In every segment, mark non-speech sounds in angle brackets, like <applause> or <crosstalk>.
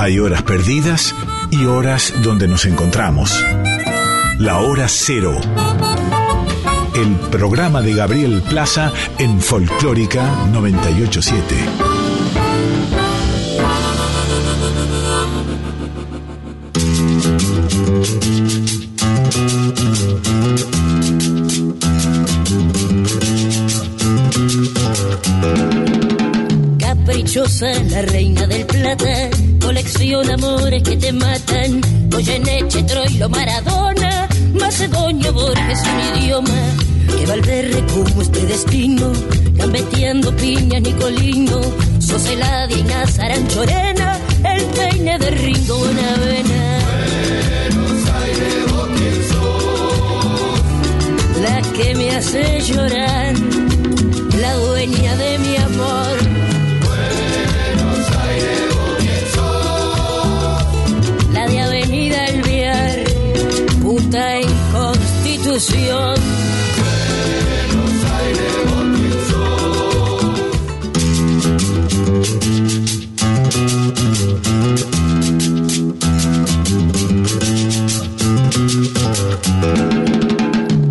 Hay horas perdidas y horas donde nos encontramos. La hora cero. El programa de Gabriel Plaza en Folclórica 987. Caprichosa, la reina del plata, colecciona amores que te matan. Goyeneche, Troilo, Maradona, Macedonio, Borges, un idioma. Que Valverde como este destino, gambeteando piña, Nicolino, Soseladia y Nazarán Chorena, el peine de Ringo Bonavena. La que me hace llorar, la dueña de mi amor.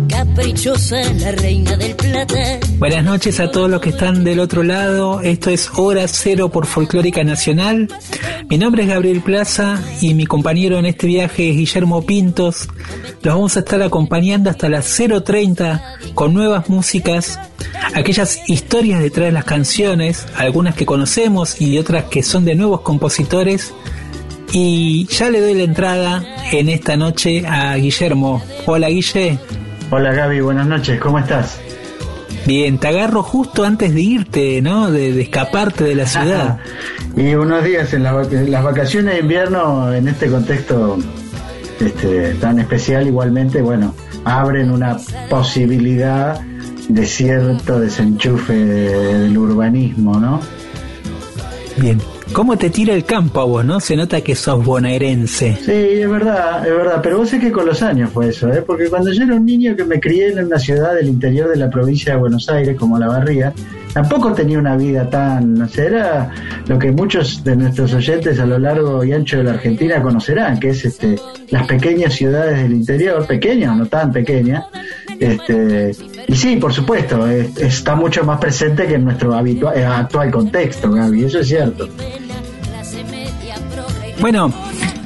Caprichosa, la reina del. Buenas noches a todos los que están del otro lado. Esto es Hora Cero por Folclórica Nacional. Mi nombre es Gabriel Plaza y mi compañero en este viaje es Guillermo Pintos. Los vamos a estar acompañando hasta las 0.30 con nuevas músicas, aquellas historias detrás de las canciones, algunas que conocemos y otras que son de nuevos compositores. Y ya le doy la entrada en esta noche a Guillermo. Hola Guille. Hola Gaby, buenas noches, ¿cómo estás? Bien, te agarro justo antes de irte, ¿no? De, de escaparte de la ciudad. y unos días en, la en las vacaciones de invierno, en este contexto este, tan especial, igualmente, bueno, abren una posibilidad de cierto desenchufe de- del urbanismo, ¿no? Bien. ¿Cómo te tira el campo a vos, no? Se nota que sos bonaerense. Sí, es verdad, es verdad, pero vos sé que con los años fue eso, ¿eh? porque cuando yo era un niño que me crié en una ciudad del interior de la provincia de Buenos Aires, como La Barría, tampoco tenía una vida tan, no sé, era lo que muchos de nuestros oyentes a lo largo y ancho de la Argentina conocerán, que es este las pequeñas ciudades del interior, pequeñas no tan pequeñas, este, y sí, por supuesto, es- está mucho más presente que en nuestro habitua- eh, actual contexto, Gaby, eso es cierto. Bueno,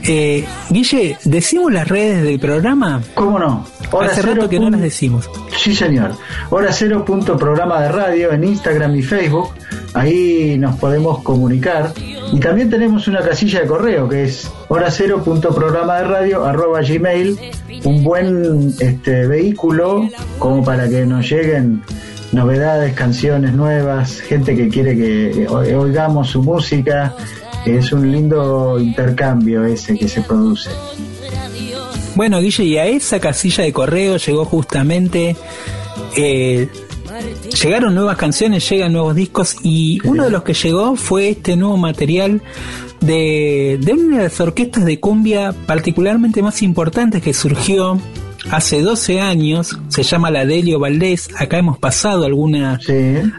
eh, Guille, ¿decimos las redes del programa? ¿Cómo no? Hora Hace rato que no las decimos. Sí, señor. Hora cero punto programa de radio en Instagram y Facebook. Ahí nos podemos comunicar. Y también tenemos una casilla de correo que es hora cero punto programa de radio arroba gmail. Un buen este, vehículo como para que nos lleguen novedades, canciones nuevas, gente que quiere que oigamos su música. Es un lindo intercambio ese que se produce. Bueno, Guille, y a esa casilla de correo llegó justamente. eh, llegaron nuevas canciones, llegan nuevos discos, y uno de los que llegó fue este nuevo material de, de una de las orquestas de cumbia particularmente más importantes que surgió hace 12 años. Se llama la Delio Valdés. Acá hemos pasado alguna,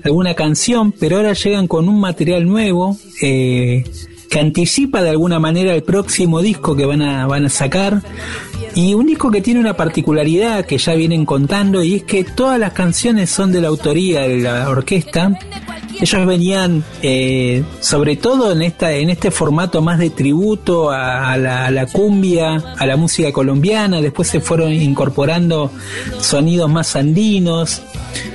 alguna canción, pero ahora llegan con un material nuevo. eh, que anticipa de alguna manera el próximo disco que van a, van a sacar. Y un disco que tiene una particularidad que ya vienen contando y es que todas las canciones son de la autoría de la orquesta. Ellos venían, eh, sobre todo en esta, en este formato más de tributo a, la, a la cumbia, a la música colombiana. Después se fueron incorporando sonidos más andinos.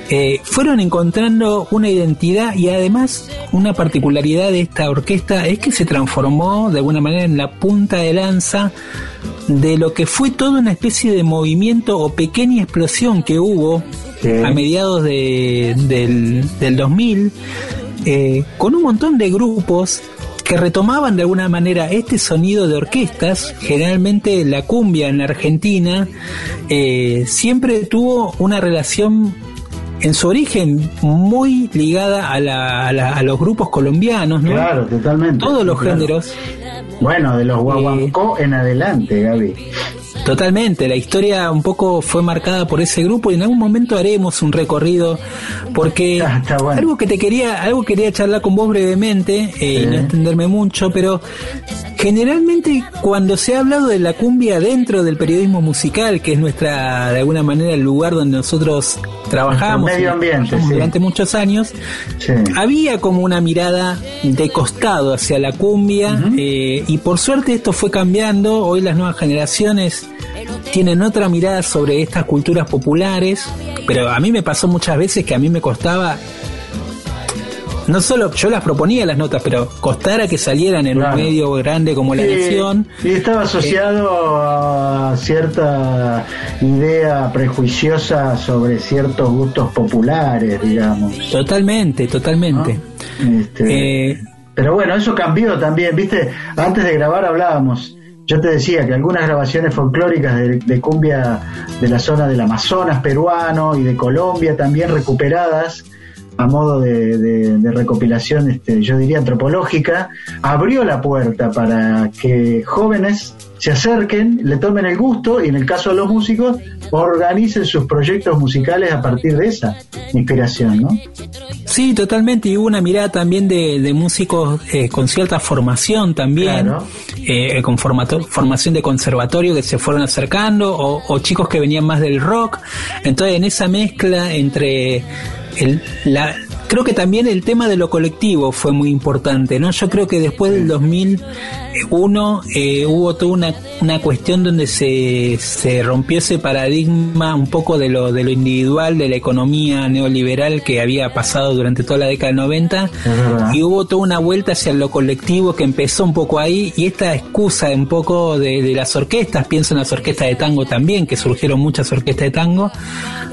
Eh, fueron encontrando una identidad y además una particularidad de esta orquesta es que se transformó de alguna manera en la punta de lanza de lo que fue toda una especie de movimiento o pequeña explosión que hubo a mediados de- del, del 2000 eh, con un montón de grupos que retomaban de alguna manera este sonido de orquestas, generalmente la cumbia en la Argentina, eh, siempre tuvo una relación en su origen muy ligada a, la- a la- a los grupos colombianos, ¿no? Claro, totalmente. Todos los Claro. géneros. Bueno, de los guaguancó en adelante, Gaby. Totalmente, la historia un poco fue marcada por ese grupo y en algún momento haremos un recorrido porque ah, algo que te quería, algo quería charlar con vos brevemente eh, y no extenderme mucho, pero generalmente cuando se ha hablado de la cumbia dentro del periodismo musical, que es nuestra de alguna manera el lugar donde nosotros trabajamos medio ambiente, durante muchos años, había como una mirada de costado hacia la cumbia eh, y por suerte esto fue cambiando. Hoy las nuevas generaciones tienen otra mirada sobre estas culturas populares, pero a mí me pasó muchas veces que a mí me costaba no solo yo las proponía las notas, pero costara que salieran en un medio grande como La Nación. Y estaba asociado a cierta idea prejuiciosa sobre ciertos gustos populares, digamos. Totalmente, totalmente. Este, eh, pero bueno, eso cambió también, viste, antes de grabar hablábamos yo te decía que algunas grabaciones folclóricas de, cumbia de la zona del Amazonas peruano y de Colombia también recuperadas a modo de, recopilación, este, yo diría antropológica, abrió la puerta para que jóvenes se acerquen, le tomen el gusto y en el caso de los músicos organicen sus proyectos musicales a partir de esa inspiración, ¿no? Sí, totalmente. Y hubo una mirada también de, músicos eh, con cierta formación también, eh, con formación de conservatorio que se fueron acercando, o, chicos que venían más del rock. Entonces, en esa mezcla entre el, la, creo que también el tema de lo colectivo fue muy importante, ¿no? Yo creo que después del 2001 eh, hubo toda una, una cuestión donde se, se rompió ese paradigma un poco de lo, de lo individual, de la economía neoliberal que había pasado durante toda la década del 90 y hubo toda una vuelta hacia lo colectivo que empezó un poco ahí y esta excusa un poco de, de las orquestas, pienso en las orquestas de tango también, que surgieron muchas orquestas de tango,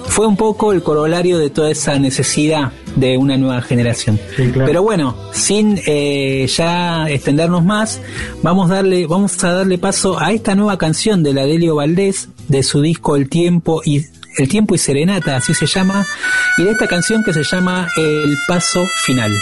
fue un poco el corolario de toda esa necesidad de una nueva generación. Pero bueno, sin eh, ya extendernos más, vamos, darle, vamos a darle paso a esta nueva canción de la Delio Valdés, de su disco El Tiempo y El Tiempo y Serenata, así se llama, y de esta canción que se llama El Paso Final.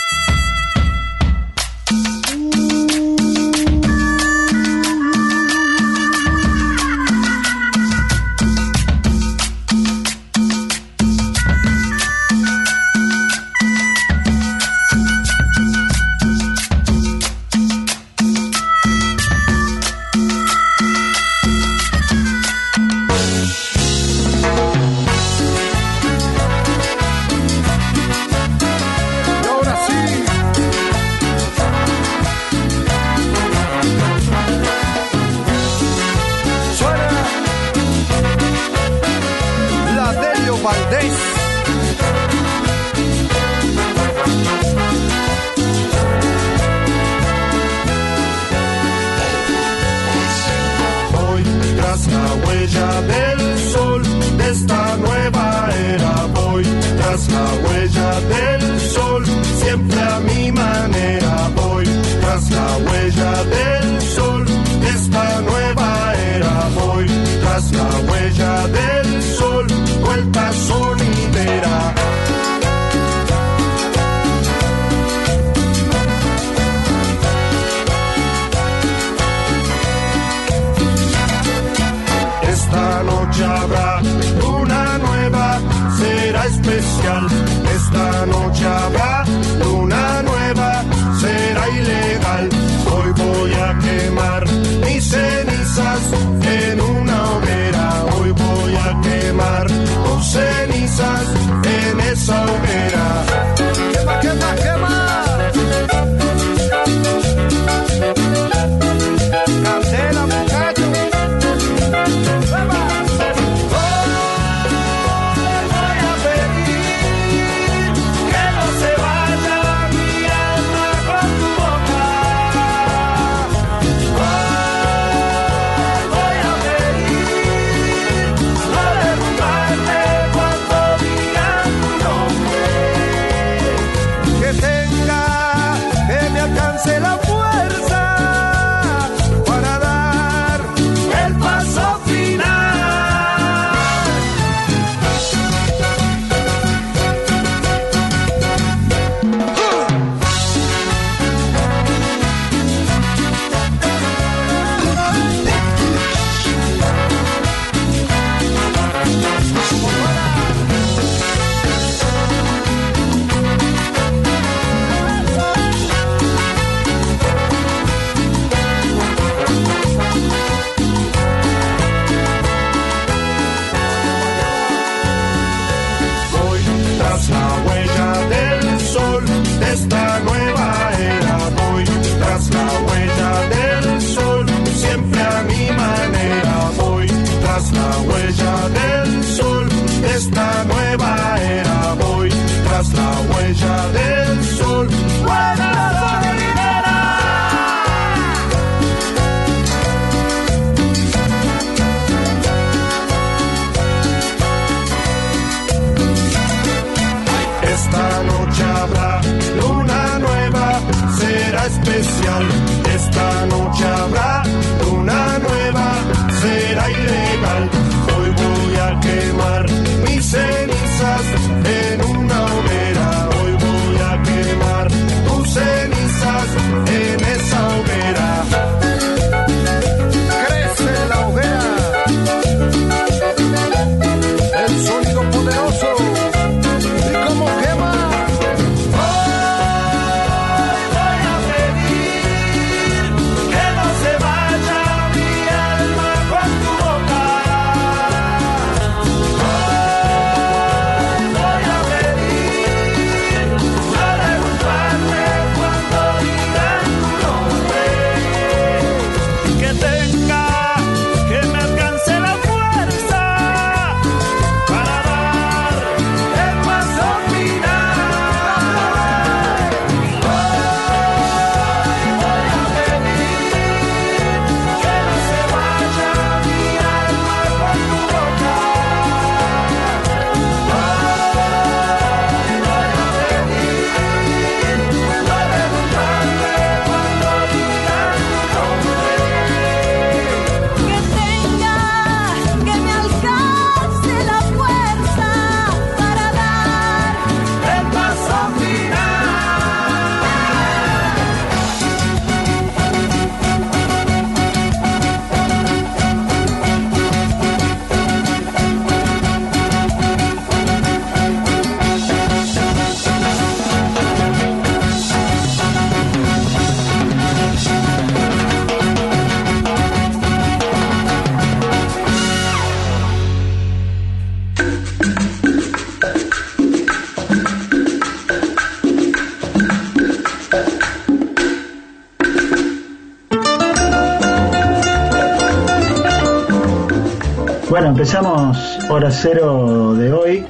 Empezamos hora cero de hoy.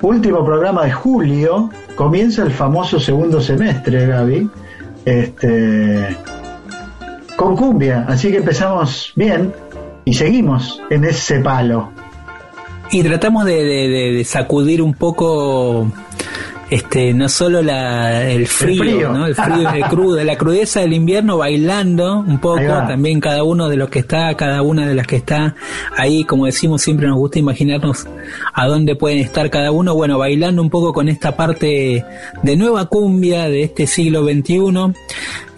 Último programa de julio. Comienza el famoso segundo semestre, Gaby. Este, con cumbia. Así que empezamos bien y seguimos en ese palo. Y tratamos de sacudir un poco este no solo la, el frío, ¿no? el frío el crudo, la crudeza del invierno bailando un poco, también cada uno de los que está, cada una de las que está ahí, como decimos siempre nos gusta imaginarnos a dónde pueden estar cada uno, bueno, bailando un poco con esta parte de nueva cumbia de este siglo XXI.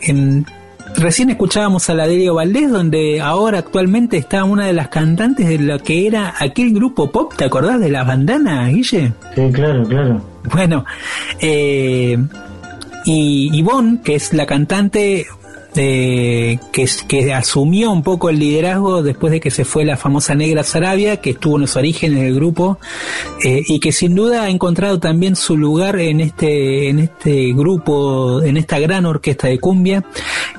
En, Recién escuchábamos a la Delio Valdés, donde ahora actualmente está una de las cantantes de lo que era aquel grupo pop, ¿te acordás de la bandana, Guille? Sí, claro, claro. Bueno, eh, y Ivonne, que es la cantante eh, que, que asumió un poco el liderazgo después de que se fue la famosa Negra Sarabia, que estuvo en los orígenes del grupo eh, y que sin duda ha encontrado también su lugar en este, en este grupo, en esta gran orquesta de cumbia.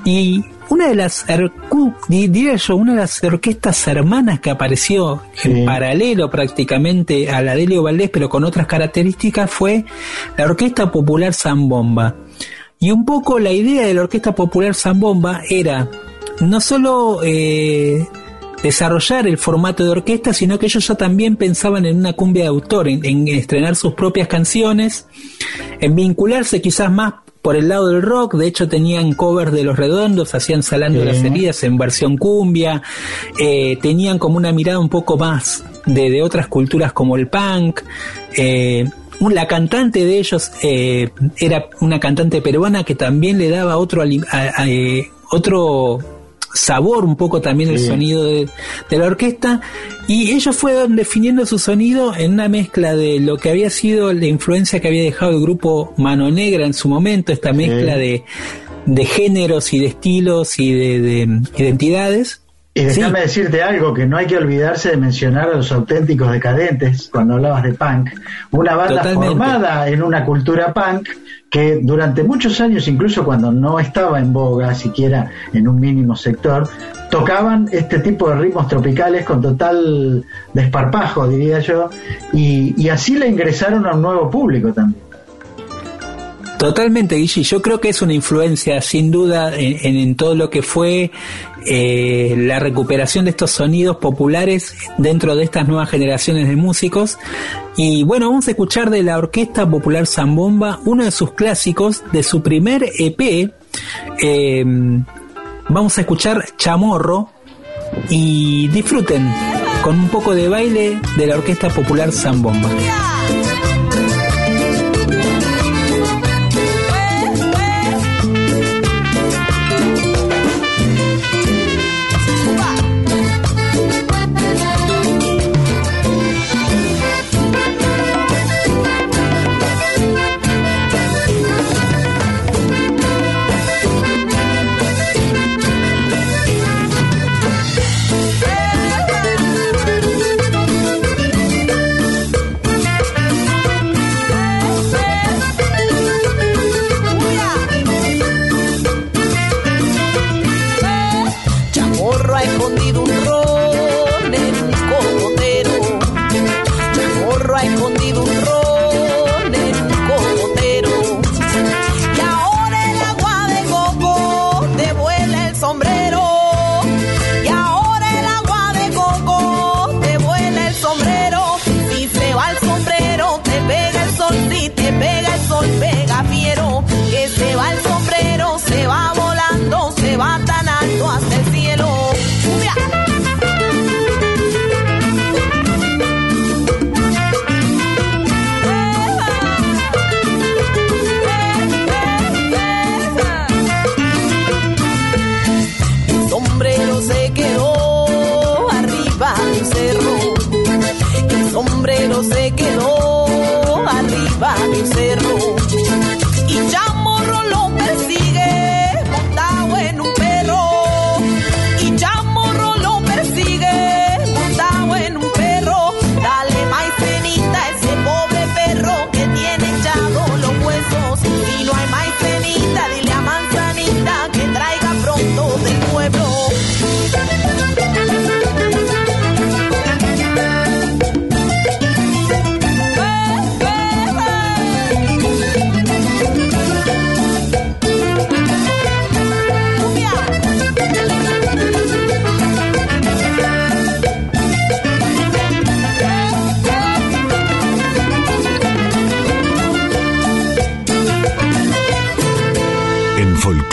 Y una de las, diría yo, una de las orquestas hermanas que apareció en paralelo prácticamente a la de Leo Valdés, pero con otras características, fue la Orquesta Popular Zambomba. Y un poco la idea de la Orquesta Popular Zambomba era no solo eh, desarrollar el formato de orquesta, sino que ellos ya también pensaban en una cumbia de autor, en estrenar sus propias canciones, en vincularse quizás más por el lado del rock, de hecho tenían covers de Los Redondos, hacían Salando las Heridas en versión cumbia, eh, tenían como una mirada un poco más de, de otras culturas como el punk. Eh, la cantante de ellos eh, era una cantante peruana que también le daba otro, otro sabor un poco también el sonido de, la orquesta. Y ellos fueron definiendo su sonido en una mezcla de lo que había sido la influencia que había dejado el grupo Mano Negra en su momento, esta mezcla de, de, géneros y de estilos y de, identidades. Y déjame decirte algo, que no hay que olvidarse de mencionar a los auténticos decadentes cuando hablabas de punk. Una banda formada en una cultura punk que durante muchos años, incluso cuando no estaba en boga, siquiera en un mínimo sector, tocaban este tipo de ritmos tropicales con total desparpajo, diría yo, y, así le ingresaron a un nuevo público también. Totalmente, Guille. Yo creo que es una influencia, sin duda, en, todo lo que fue eh, la recuperación de estos sonidos populares dentro de estas nuevas generaciones de músicos. Y bueno, vamos a escuchar de la Orquesta Popular Zambomba uno de sus clásicos, de su primer EP. Eh, vamos a escuchar Chamorro y disfruten con un poco de baile de la Orquesta Popular Zambomba.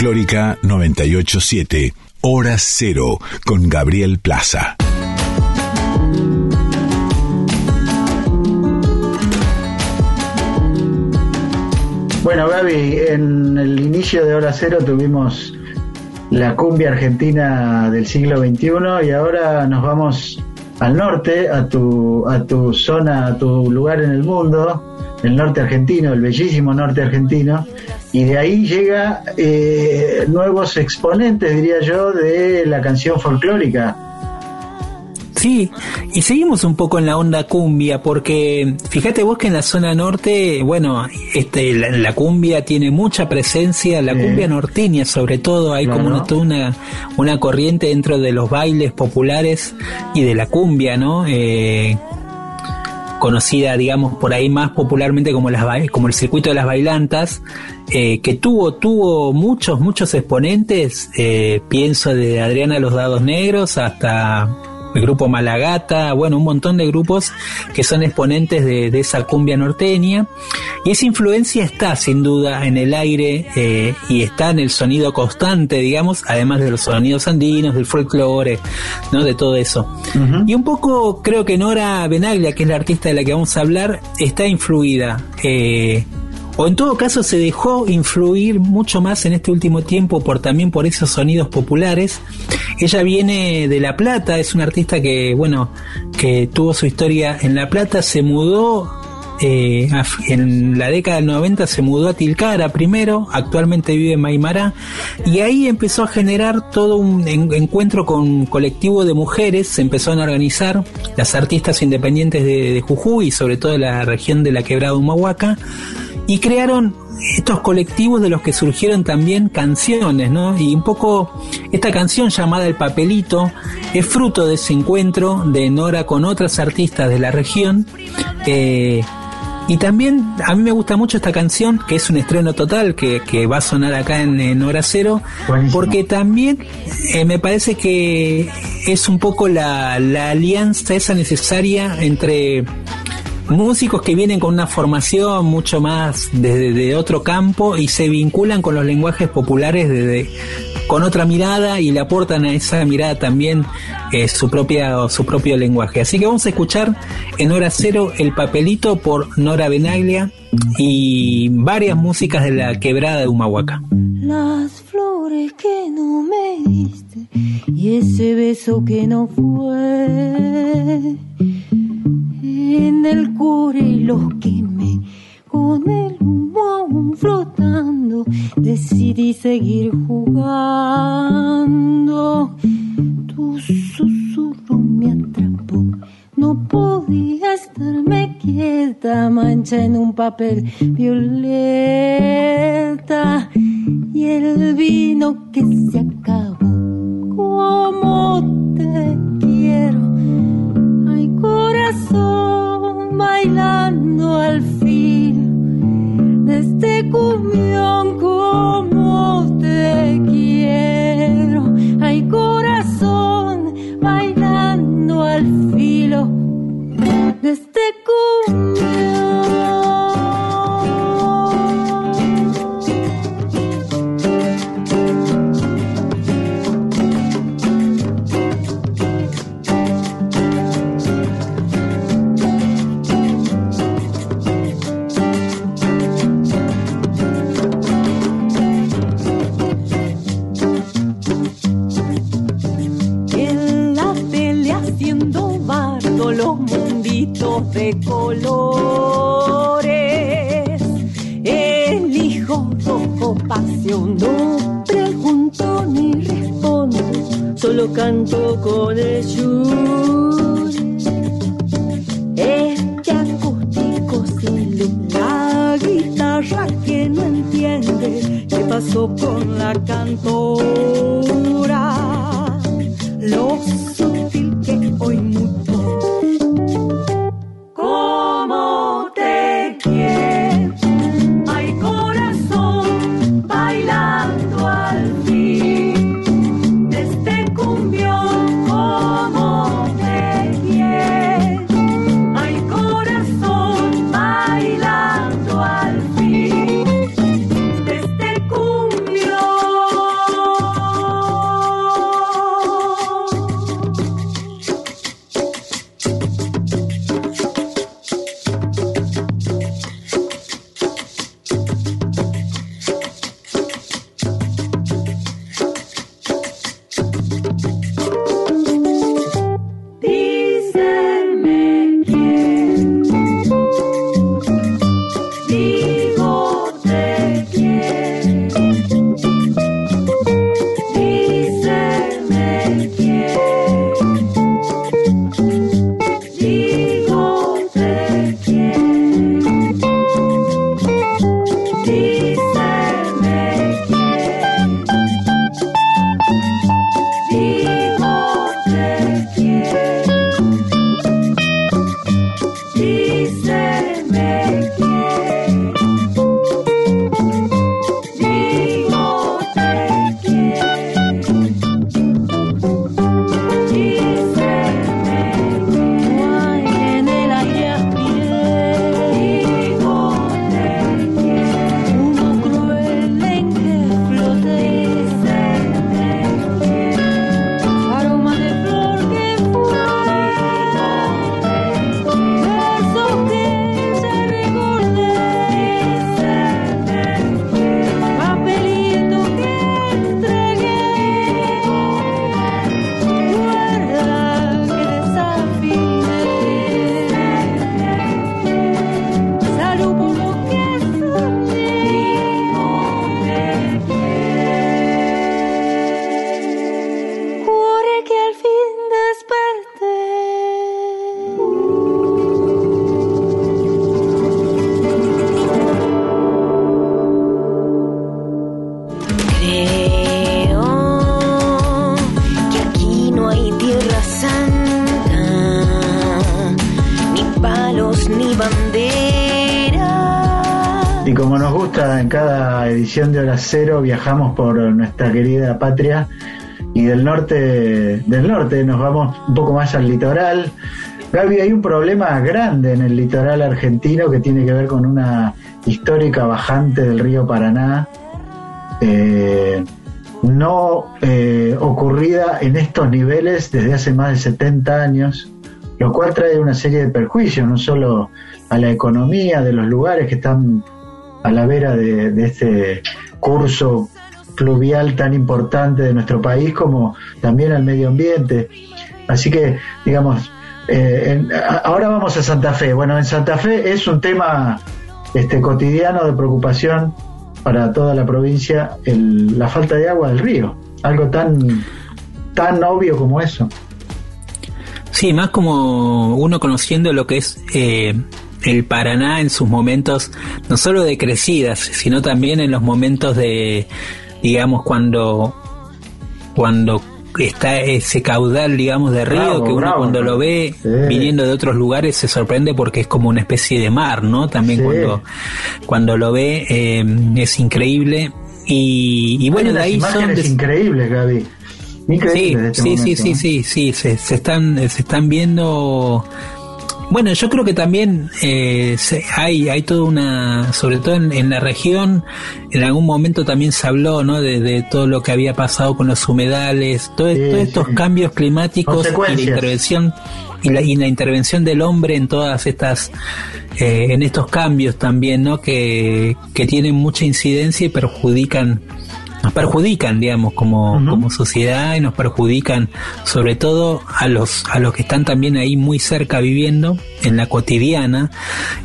Folclórica 987, Hora Cero, con Gabriel Plaza. Bueno, Gaby, en el inicio de Hora Cero tuvimos la cumbia argentina del siglo XXI y ahora nos vamos al norte, a tu, a tu zona, a tu lugar en el mundo, el norte argentino, el bellísimo norte argentino, y de ahí llega eh, nuevos exponentes, diría yo, de la canción folclórica. Sí, y seguimos un poco en la onda cumbia, porque fíjate vos que en la zona norte, bueno, este, la, cumbia tiene mucha presencia, la cumbia norteña sobre todo, hay como una, una, una corriente dentro de los bailes populares y de la cumbia, ¿no? Eh, conocida, digamos, por ahí más popularmente como, las, como el circuito de las bailantas, eh, que tuvo, tuvo muchos, muchos exponentes, eh, pienso de Adriana Los Dados Negros hasta el grupo Malagata, bueno, un montón de grupos que son exponentes de, esa cumbia norteña. Y esa influencia está sin duda en el aire eh, y está en el sonido constante, digamos, además de los sonidos andinos, del folclore, ¿no? De todo eso. Y un poco creo que Nora Benaglia, que es la artista de la que vamos a hablar, está influida. Eh, o en todo caso se dejó influir mucho más en este último tiempo por también por esos sonidos populares. Ella viene de La Plata, es una artista que, bueno, que tuvo su historia en La Plata, se mudó eh, en la década del 90 se mudó a Tilcara primero, actualmente vive en Maimará, y ahí empezó a generar todo un encuentro con colectivo de mujeres, se empezaron a organizar las artistas independientes de, de Jujuy, sobre todo de la región de la Quebrada Humahuaca, y crearon estos colectivos de los que surgieron también canciones, ¿no? Y un poco esta canción llamada El Papelito es fruto de ese encuentro de Nora con otras artistas de la región. Eh, Y también a mí me gusta mucho esta canción, que es un estreno total, que, que va a sonar acá en, Hora Cero, porque también eh, me parece que es un poco la, la alianza esa necesaria entre músicos que vienen con una formación mucho más desde de otro campo y se vinculan con los lenguajes populares desde con otra mirada y le aportan a esa mirada también eh, su propia su propio lenguaje. Así que vamos a escuchar en hora cero el papelito por Nora Benaglia y varias músicas de la quebrada de Humahuaca. Las flores que no me diste y ese beso que no fue en el y los quemé con el humo flotando. Decidí seguir jugando. Tu susurro me atrapó. No podía estarme quieta, mancha en un papel violeta y el vino que se acabó. Como te quiero, corazón bailando al fin de este cumbión como te quiero. Hay corazón bailando al filo de este cumbión. De colores. El hijo rojo pasión no pregunto ni respondo, solo canto con el Este acústico la guitarra que no entiende qué pasó con la cantora. De Hora Cero, viajamos por nuestra querida patria y del norte, del norte nos vamos un poco más al litoral. Gaby, hay un problema grande en el litoral argentino que tiene que ver con una histórica bajante del río Paraná, eh, no eh, ocurrida en estos niveles desde hace más de 70 años, lo cual trae una serie de perjuicios, no solo a la economía de los lugares que están a la vera de, este curso fluvial tan importante de nuestro país como también al medio ambiente. Así que, digamos, eh, ahora vamos a Santa Fe. Bueno, en Santa Fe es un tema este, cotidiano de preocupación para toda la provincia la falta de agua del río. Algo tan, tan obvio como eso. Sí, más como uno conociendo lo que es eh, el Paraná en sus momentos, no solo de crecidas, sino también en los momentos de, digamos, cuando, cuando está ese caudal, digamos, de río que uno cuando lo ve viniendo de otros lugares se sorprende porque es como una especie de mar, ¿no? También cuando, cuando lo ve eh, es increíble. Y, bueno, de ahí son... increíbles, Gaby. sí, este sí, sí, sí, sí, sí, se, se, están, se están viendo bueno, yo creo que también eh, hay, hay toda una, sobre todo en, la región, en algún momento también se habló ¿no? de, todo lo que había pasado con los humedales, todos estos cambios climáticos y la intervención y la, y la intervención del hombre en todas estas, eh, en estos cambios también, ¿no? que, que tienen mucha incidencia y perjudican nos perjudican, digamos, como, como sociedad y nos perjudican sobre todo a los, a los que están también ahí muy cerca viviendo en la cotidiana.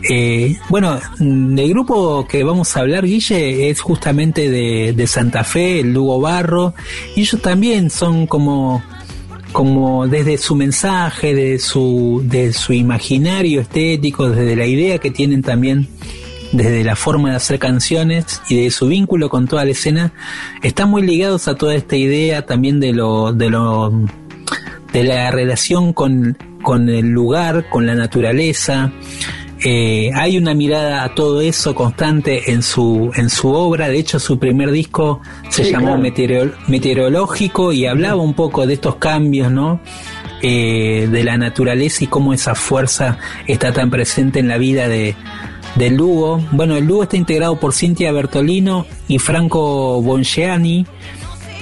Eh, bueno, el grupo que vamos a hablar, Guille, es justamente de, de Santa Fe, el Lugo Barro, y ellos también son como como desde su mensaje, de su, de su imaginario estético, desde la idea que tienen también desde la forma de hacer canciones y de su vínculo con toda la escena, están muy ligados a toda esta idea también de lo, de lo, de la relación con, con el lugar, con la naturaleza. Eh, hay una mirada a todo eso constante en su, en su obra. De hecho, su primer disco se llamó Meteorológico y hablaba un poco de estos cambios, ¿no? Eh, de la naturaleza y cómo esa fuerza está tan presente en la vida de, del Lugo. Bueno, el Lugo está integrado por Cintia Bertolino y Franco Bongeani.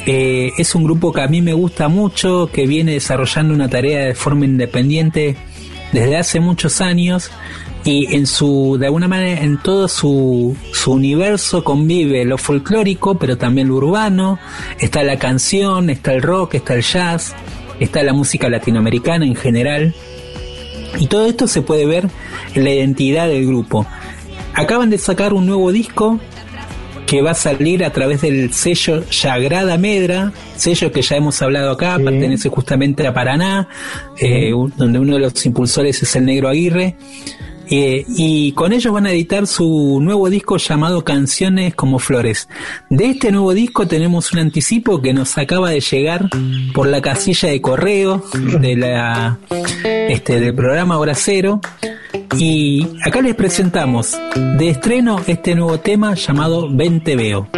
Eh, es un grupo que a mí me gusta mucho, que viene desarrollando una tarea de forma independiente desde hace muchos años y en su, de alguna manera, en todo su, su universo convive lo folclórico, pero también lo urbano, está la canción, está el rock, está el jazz, está la música latinoamericana en general. Y todo esto se puede ver en la identidad del grupo. Acaban de sacar un nuevo disco que va a salir a través del sello Yagrada Medra, sello que ya hemos hablado acá, pertenece justamente a Paraná, eh, donde uno de los impulsores es el Negro Aguirre. Eh, y con ellos van a editar su nuevo disco llamado Canciones como Flores. De este nuevo disco tenemos un anticipo que nos acaba de llegar por la casilla de correo de la, este, del programa Hora Cero. Y acá les presentamos de estreno este nuevo tema llamado Ven Te Veo.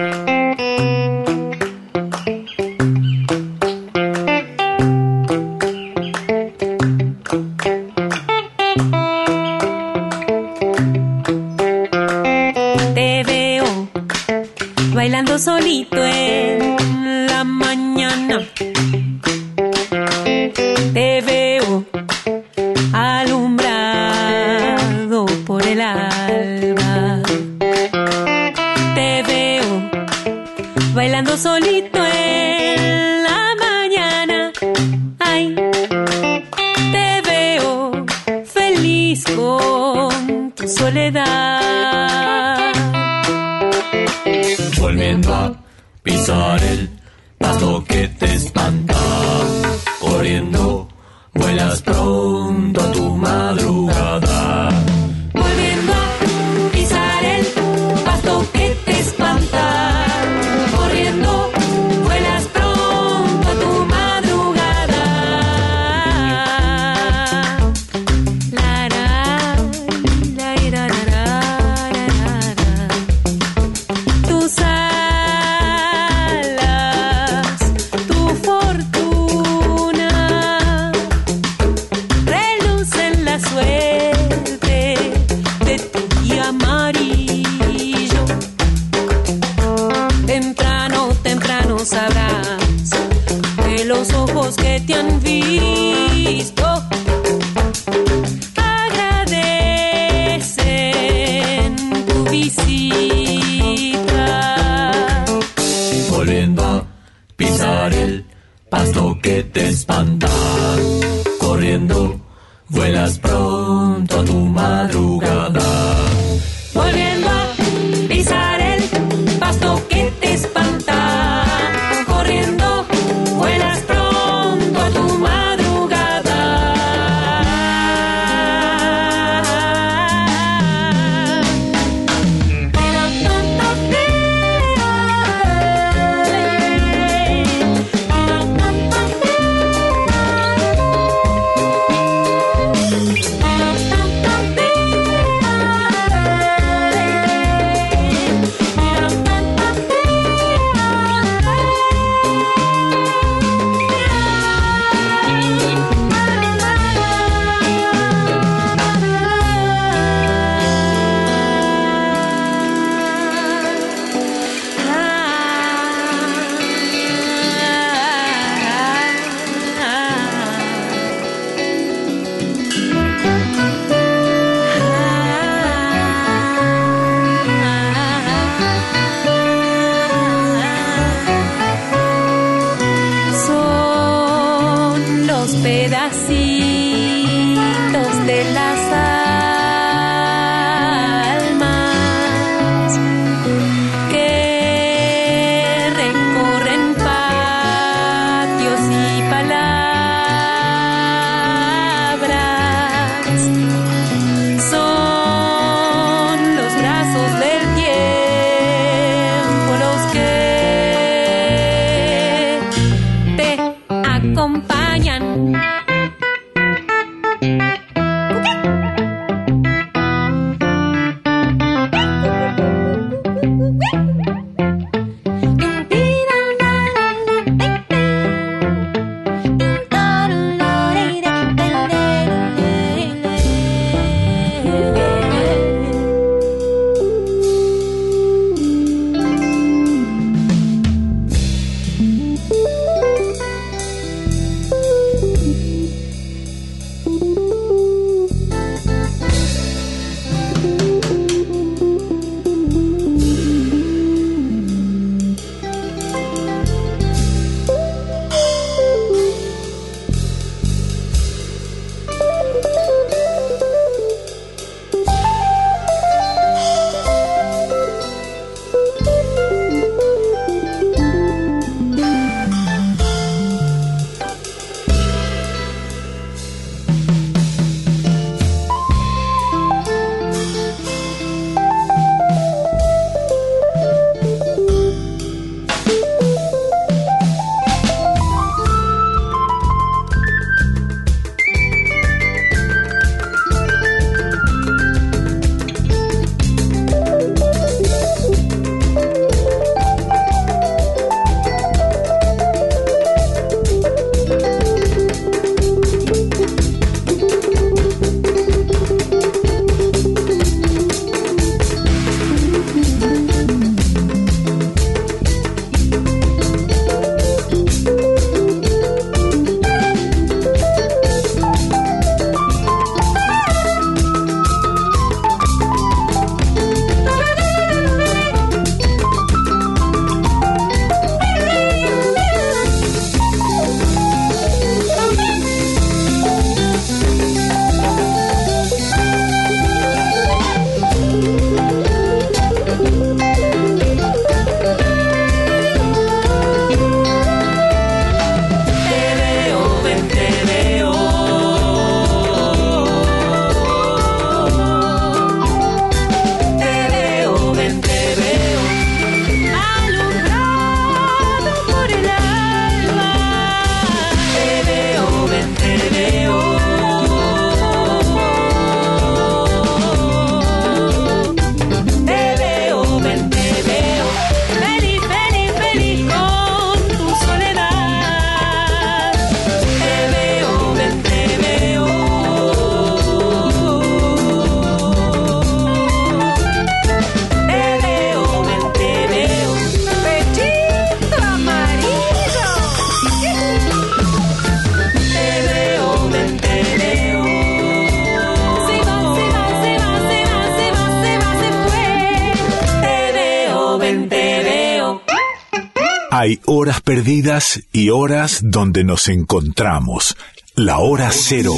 Perdidas y horas donde nos encontramos. La Hora Cero,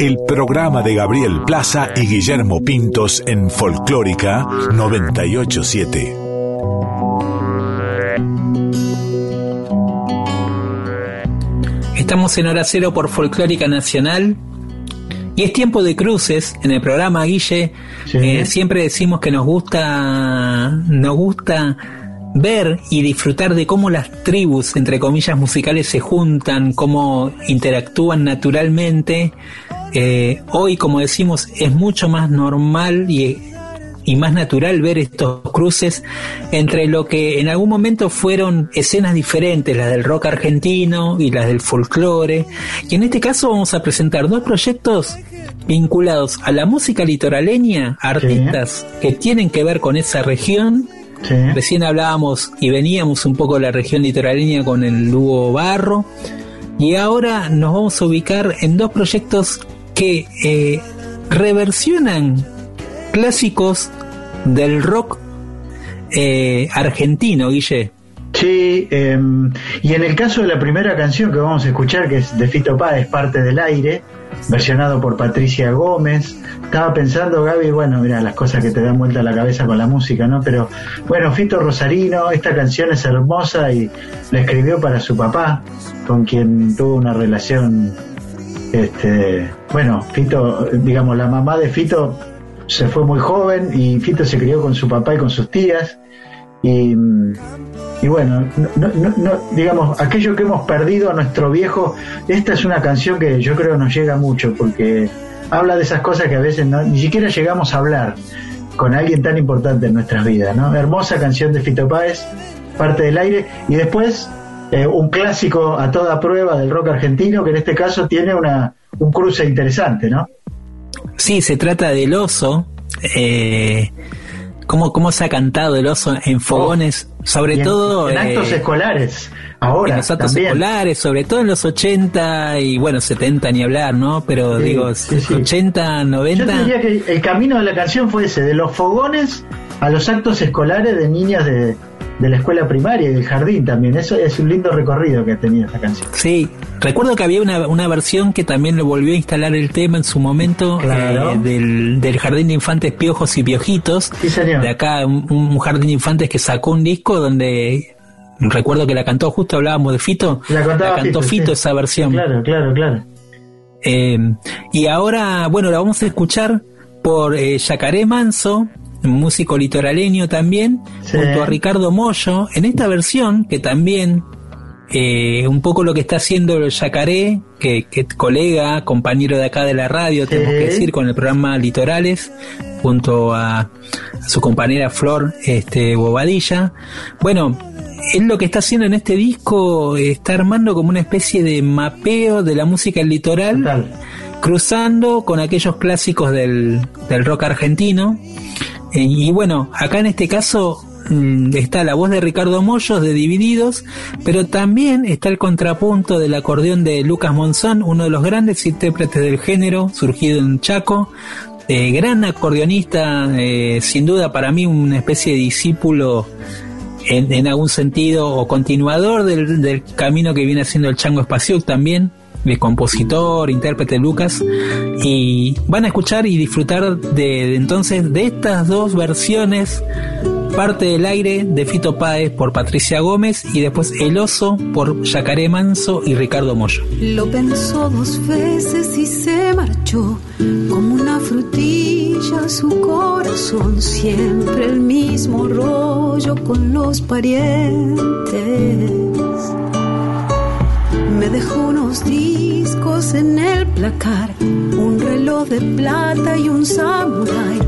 el programa de Gabriel Plaza y Guillermo Pintos en Folclórica 987. Estamos en Hora Cero por Folclórica Nacional y es tiempo de cruces en el programa Guille. Eh, siempre decimos que nos gusta, nos gusta ver y disfrutar de cómo las tribus, entre comillas, musicales se juntan, cómo interactúan naturalmente. Eh, hoy, como decimos, es mucho más normal y, y más natural ver estos cruces entre lo que en algún momento fueron escenas diferentes, las del rock argentino y las del folclore. Y en este caso vamos a presentar dos proyectos vinculados a la música litoraleña, artistas que tienen que ver con esa región Recién hablábamos y veníamos un poco de la región litoraleña con el Lugo Barro. Y ahora nos vamos a ubicar en dos proyectos que eh, reversionan clásicos del rock eh, argentino, Guille. Sí, em, y en el caso de la primera canción que vamos a escuchar, que es de Fito Páez, Parte del Aire, versionado por Patricia Gómez. Estaba pensando, Gaby, bueno, mira, las cosas que te dan vuelta la cabeza con la música, ¿no? Pero bueno, Fito Rosarino, esta canción es hermosa y la escribió para su papá, con quien tuvo una relación, este, bueno, Fito, digamos, la mamá de Fito se fue muy joven y Fito se crió con su papá y con sus tías. Y y bueno, no, digamos, aquello que hemos perdido a nuestro viejo, esta es una canción que yo creo nos llega mucho porque habla de esas cosas que a veces ni siquiera llegamos a hablar con alguien tan importante en nuestras vidas, ¿no? Hermosa canción de Fito Páez, parte del aire, y después eh, un clásico a toda prueba del rock argentino que en este caso tiene una, un cruce interesante, ¿no? Sí, se trata del oso. Eh, ¿Cómo, ¿Cómo se ha cantado el oso en fogones? sobre todo... En actos eh, escolares. Ahora, en los actos escolares, sobre todo en los 80 y bueno, 70 ni hablar, ¿no? Pero digo, 80, 90. Yo diría que el camino de la canción fue ese, de los fogones a los actos escolares de niñas de, de la escuela primaria y del jardín también. Eso es un lindo recorrido que ha tenido esta canción. Sí, recuerdo que había una, una versión que también lo volvió a instalar el tema en su momento eh, del, del jardín de infantes Piojos y Piojitos. De acá, un, jardín de infantes que sacó un disco donde recuerdo que la cantó, justo hablábamos de Fito. La, cantó Fito, esa versión. Claro, claro, claro. Eh, y ahora, bueno, la vamos a escuchar por eh, Yacaré Manso, músico litoraleño también, junto a Ricardo Mollo, en esta versión que también eh, un poco lo que está haciendo el Yacaré, que, que, colega, compañero de acá de la radio, tenemos que decir, con el programa Litorales, junto a, su compañera Flor este, Bobadilla. Bueno, él lo que está haciendo en este disco está armando como una especie de mapeo de la música del litoral, cruzando con aquellos clásicos del, del rock argentino. Eh, y bueno, acá en este caso mm, está la voz de Ricardo Mollos de Divididos, pero también está el contrapunto del acordeón de Lucas Monzón, uno de los grandes intérpretes del género, surgido en Chaco, eh, gran acordeonista, eh, sin duda para mí una especie de discípulo en, algún sentido o continuador del, del, camino que viene haciendo el Chango Espacio también de compositor, intérprete Lucas, y van a escuchar y disfrutar de, entonces de estas dos versiones, parte del aire de Fito Páez por Patricia Gómez y después El Oso por Yacaré Manso y Ricardo Mollo. Lo pensó dos veces y se marchó como una frutilla su corazón, siempre el mismo rollo con los parientes dejó unos discos en el placar, un reloj de plata y un samurai,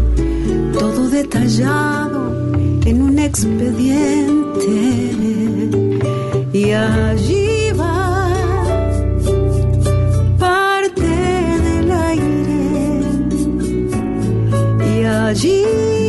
todo detallado en un expediente. Y allí va parte del aire. Y allí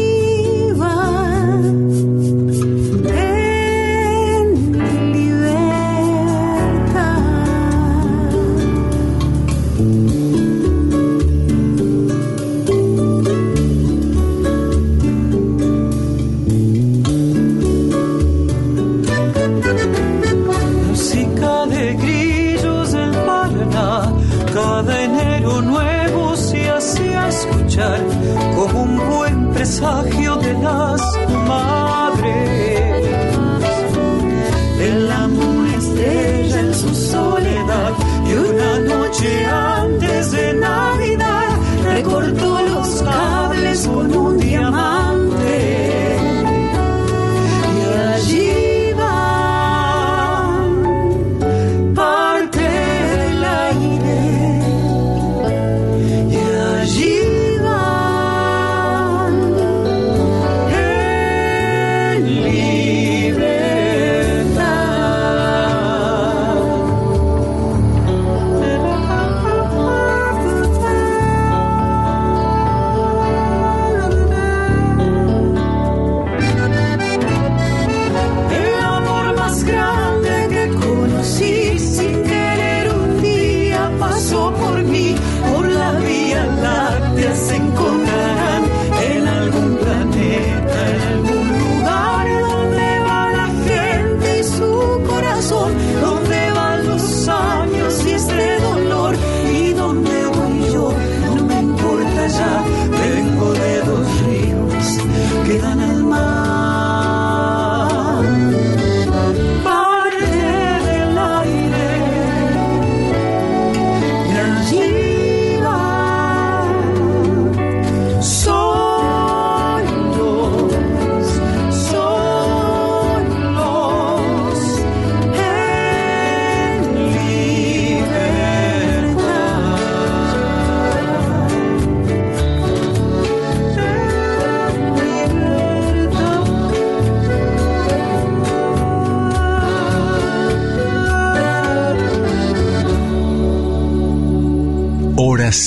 mensaje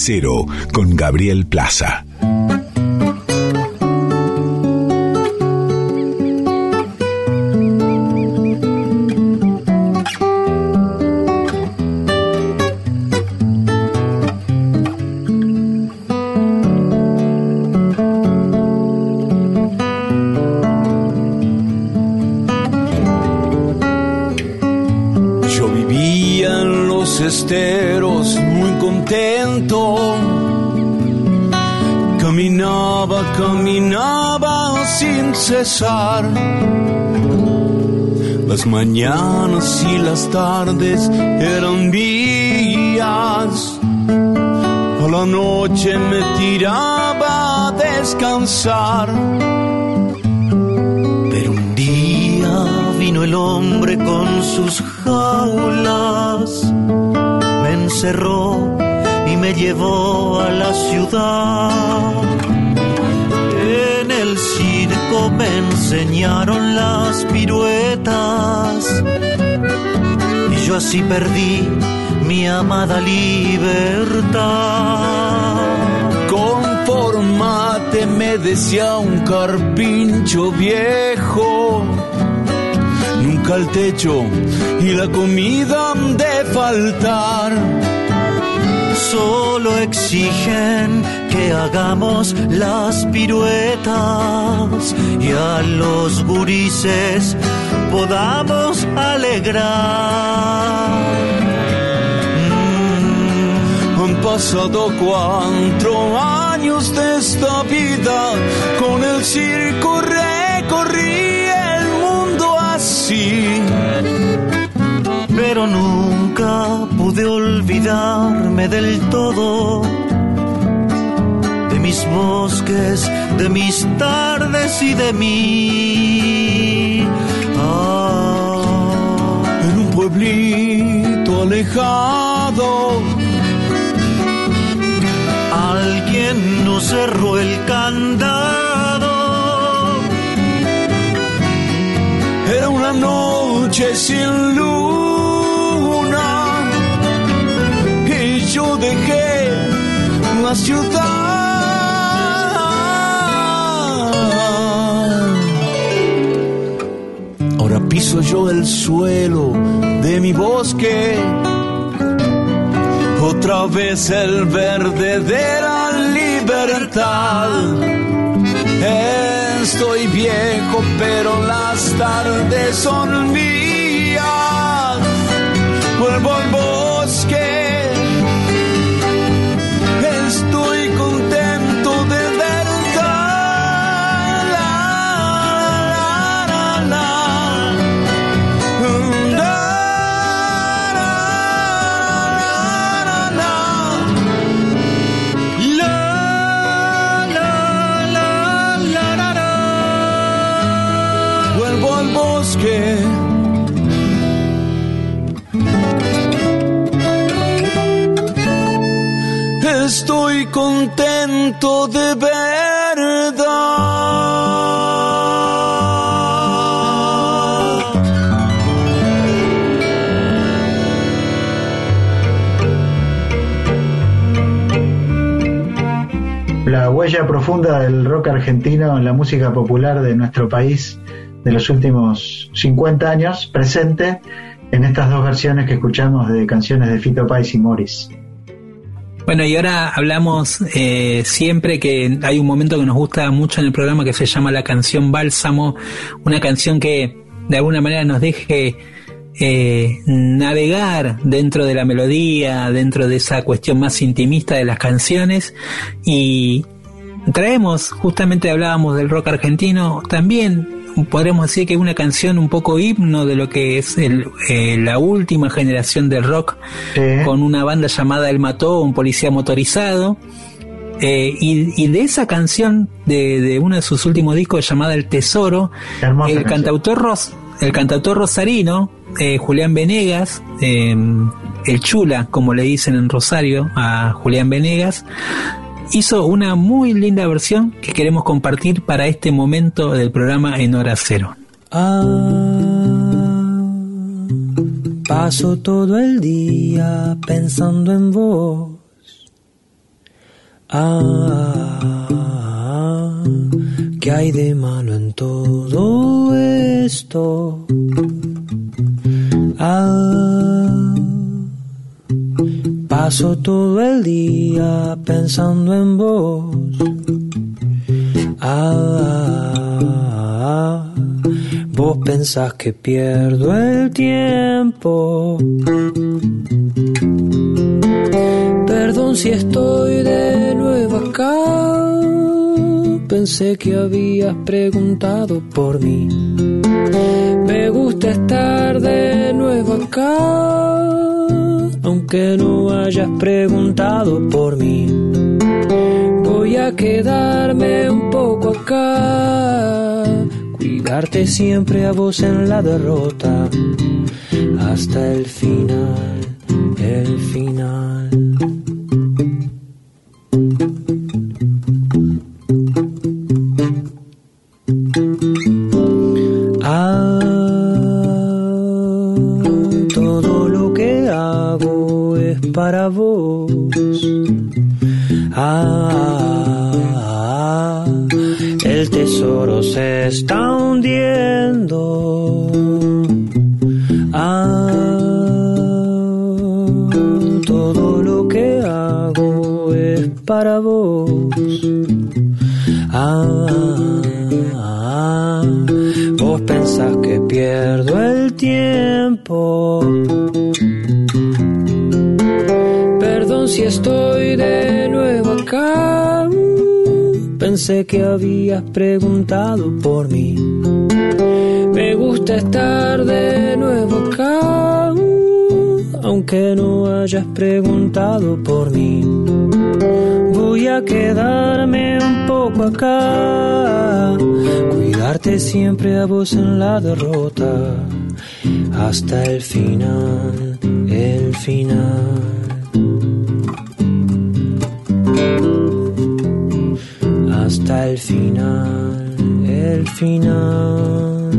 Cero con Gabriel Plaza. Las mañanas y las tardes eran mías. A la noche me tiraba a descansar. Pero un día vino el hombre con sus jaulas, me encerró y me llevó a la ciudad. Circo me enseñaron las piruetas y yo así perdí mi amada libertad. Conformate, me decía un carpincho viejo. Nunca el techo y la comida han de faltar. Solo exigen que hagamos las piruetas y a los gurises podamos alegrar. Han pasado cuatro años de esta vida, con el circo recorrí el mundo así. Pero nunca pude olvidarme del todo mis bosques, de mis tardes y de mí. Ah, En un pueblito alejado, alguien nos cerró el candado. era una noche sin luna y yo dejé la ciudad. Piso yo el suelo de mi bosque, otra vez el verde de la libertad. Estoy viejo, pero las tardes son mías. Vuelvo al contento de verdad. La huella profunda del rock argentino en la música popular de nuestro país de los últimos 50 años, presente en estas dos versiones que escuchamos de canciones de Fito Pais y Morris. Bueno, y ahora hablamos eh, siempre que hay un momento que nos gusta mucho en el programa que se llama la canción Bálsamo, una canción que de alguna manera nos deje eh, navegar dentro de la melodía, dentro de esa cuestión más intimista de las canciones. Y traemos, justamente hablábamos del rock argentino, también podríamos decir que es una canción un poco himno de lo que es el, eh, la última generación del rock, con una banda llamada El Mató, un policía motorizado. Eh, y, de esa canción, de, de, uno de sus últimos discos llamada El Tesoro, el cantautor, Ros, el cantautor rosarino, eh, Julián Venegas, el Chula, como le dicen en Rosario a Julián Venegas, hizo una muy linda versión que queremos compartir para este momento del programa en hora cero. Ah, paso todo el día pensando en vos. Ah, ¿qué hay de malo en todo esto? Ah, Paso todo el día pensando en vos. Ah, vos pensás que pierdo el tiempo. Perdón si estoy de nuevo acá. Pensé que habías preguntado por mí. Me gusta estar de nuevo acá aunque no hayas preguntado por mí. Voy a quedarme un poco acá, cuidarte siempre a vos en la derrota, hasta el final, el final. Para vos. Ah, el tesoro se está hundiendo. Ah, todo lo que hago es para vos. Ah, vos pensás que pierdo el tiempo si estoy de nuevo acá. Pensé que habías preguntado por mí. Me gusta estar de nuevo acá, aunque no hayas preguntado por mí. Voy a quedarme un poco acá, cuidarte siempre a vos en la derrota, hasta el final, el final. Hasta el final, el final.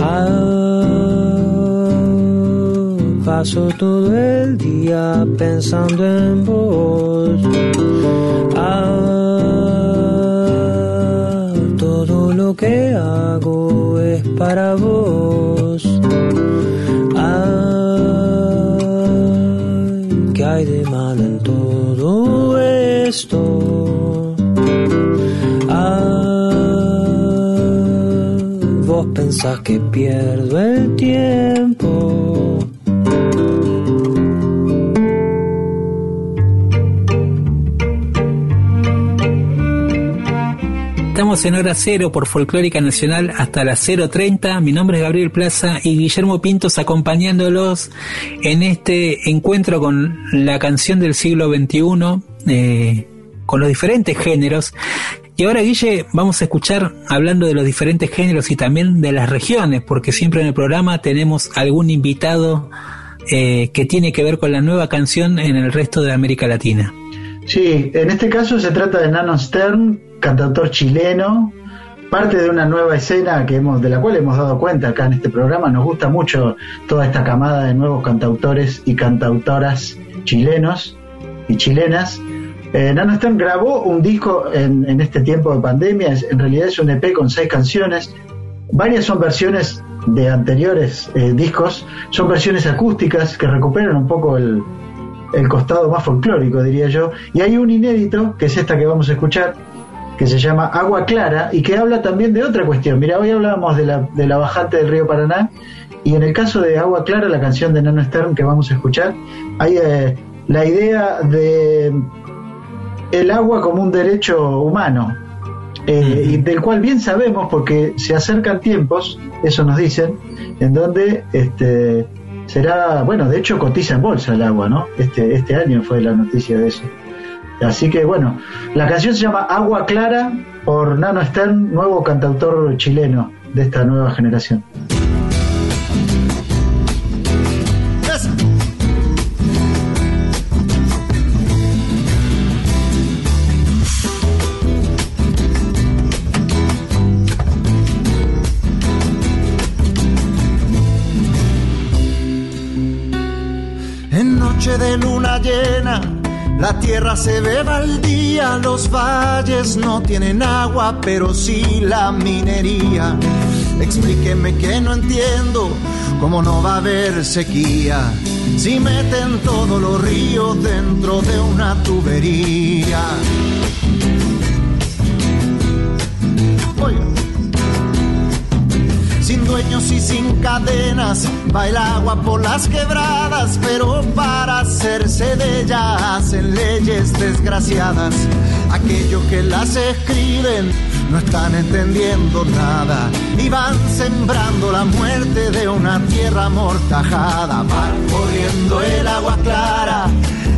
Ah, paso todo el día pensando en vos. Ah, todo lo que hago es para vos. Esto. Ah, vos pensás que pierdo el tiempo. Estamos en hora cero por Folclórica Nacional hasta las 0.30. Mi nombre es Gabriel Plaza y Guillermo Pintos acompañándolos en este encuentro con la canción del siglo XXI, con los diferentes géneros. Y ahora, Guille, vamos a escuchar hablando de los diferentes géneros y también de las regiones, porque siempre en el programa tenemos algún invitado eh, que tiene que ver con la nueva canción en el resto de América Latina. Sí, en este caso se trata de Nano Stern, cantautor chileno, parte de una nueva escena que hemos, de la cual hemos dado cuenta acá en este programa. Nos gusta mucho toda esta camada de nuevos cantautores y cantautoras chilenos y chilenas. Eh, grabó un disco en, este tiempo de pandemia, en realidad es un EP con seis canciones. Varias son versiones de anteriores eh, discos, son versiones acústicas que recuperan un poco el, el costado más folclórico, diría yo. Y hay un inédito, que es esta que vamos a escuchar, que se llama Agua Clara y que habla también de otra cuestión. Mira, hoy hablábamos de la, de la bajante del río Paraná y en el caso de Agua Clara, la canción de Nano Stern que vamos a escuchar, hay eh, la idea de el agua como un derecho humano, eh, y del cual bien sabemos porque se acercan tiempos, eso nos dicen, en donde este, será, bueno, de hecho cotiza en bolsa el agua, ¿no? Este, este año fue la noticia de eso. Así que bueno, la canción se llama Agua Clara por Nano Stern, nuevo cantautor chileno de esta nueva generación. De luna llena la tierra se ve baldía, los valles no tienen agua, pero sí la minería. Explíqueme que no entiendo cómo no va a haber sequía si meten todos los ríos dentro de una tubería. Sin cadenas, el agua por las quebradas, pero para hacerse de ella hacen leyes desgraciadas. Aquellos que las escriben no están entendiendo nada y van sembrando la muerte de una tierra mortajada. Va corriendo el agua clara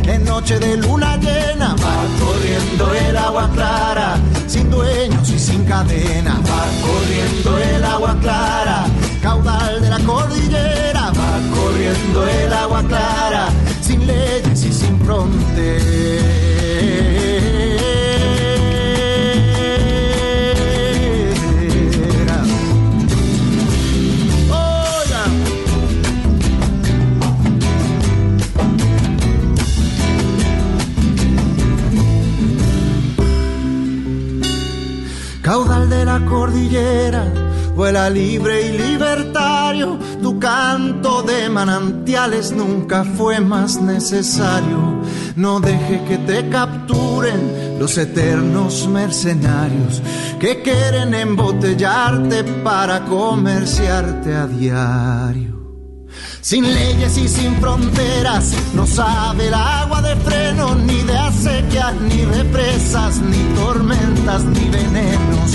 en noche de luna llena va corriendo el agua clara, sin dueños y sin cadena va corriendo el agua clara, caudal de la cordillera va corriendo el agua clara, sin leyes y sin fronteras. caudal de la cordillera, vuela libre y libertario, tu canto de manantiales nunca fue más necesario. No dejes que te capturen los eternos mercenarios que quieren embotellarte para comerciarte a diario. Sin leyes y sin fronteras, no sabe el agua de freno, ni de acequias, ni represas, ni tormentas, ni venenos.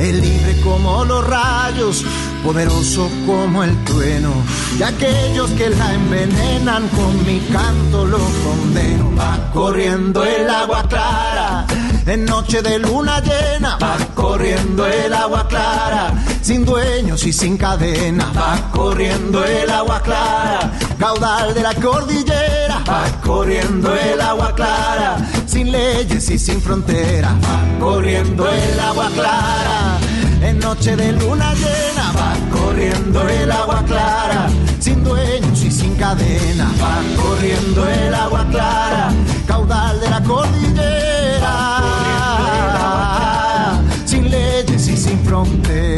Es libre como los rayos, poderoso como el trueno. Y aquellos que la envenenan con mi canto lo condeno. Va corriendo el agua clara en noche de luna llena va corriendo el agua clara, sin dueños y sin cadena va corriendo el agua clara, caudal de la cordillera va corriendo el agua clara, sin leyes y sin fronteras va corriendo el agua clara. En noche de luna llena va corriendo el agua clara, sin dueños y sin cadena va corriendo el agua clara, caudal de la cordillera sin fronteras.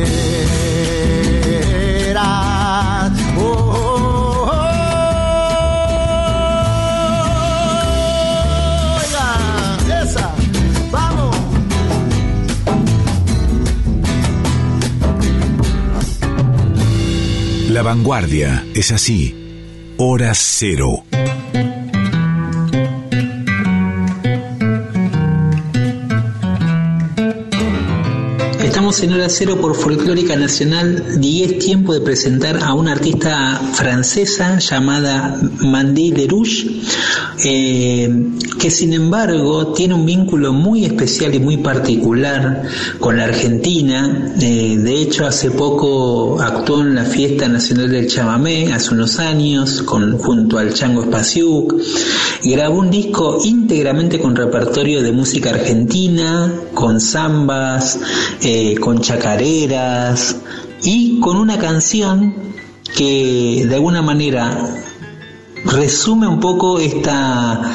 La vanguardia es así. Hora cero. Estamos en hora cero por Folclórica Nacional y es tiempo de presentar a una artista francesa llamada Mandy Lerouge, eh, que sin embargo tiene un vínculo muy especial y muy particular con la Argentina. Eh, de hecho, hace poco actuó en la Fiesta Nacional del Chamamé, hace unos años, con, junto al Chango Espaciuc, grabó un disco íntegramente con repertorio de música argentina, con zambas, eh, con chacareras y con una canción que de alguna manera resume un poco esta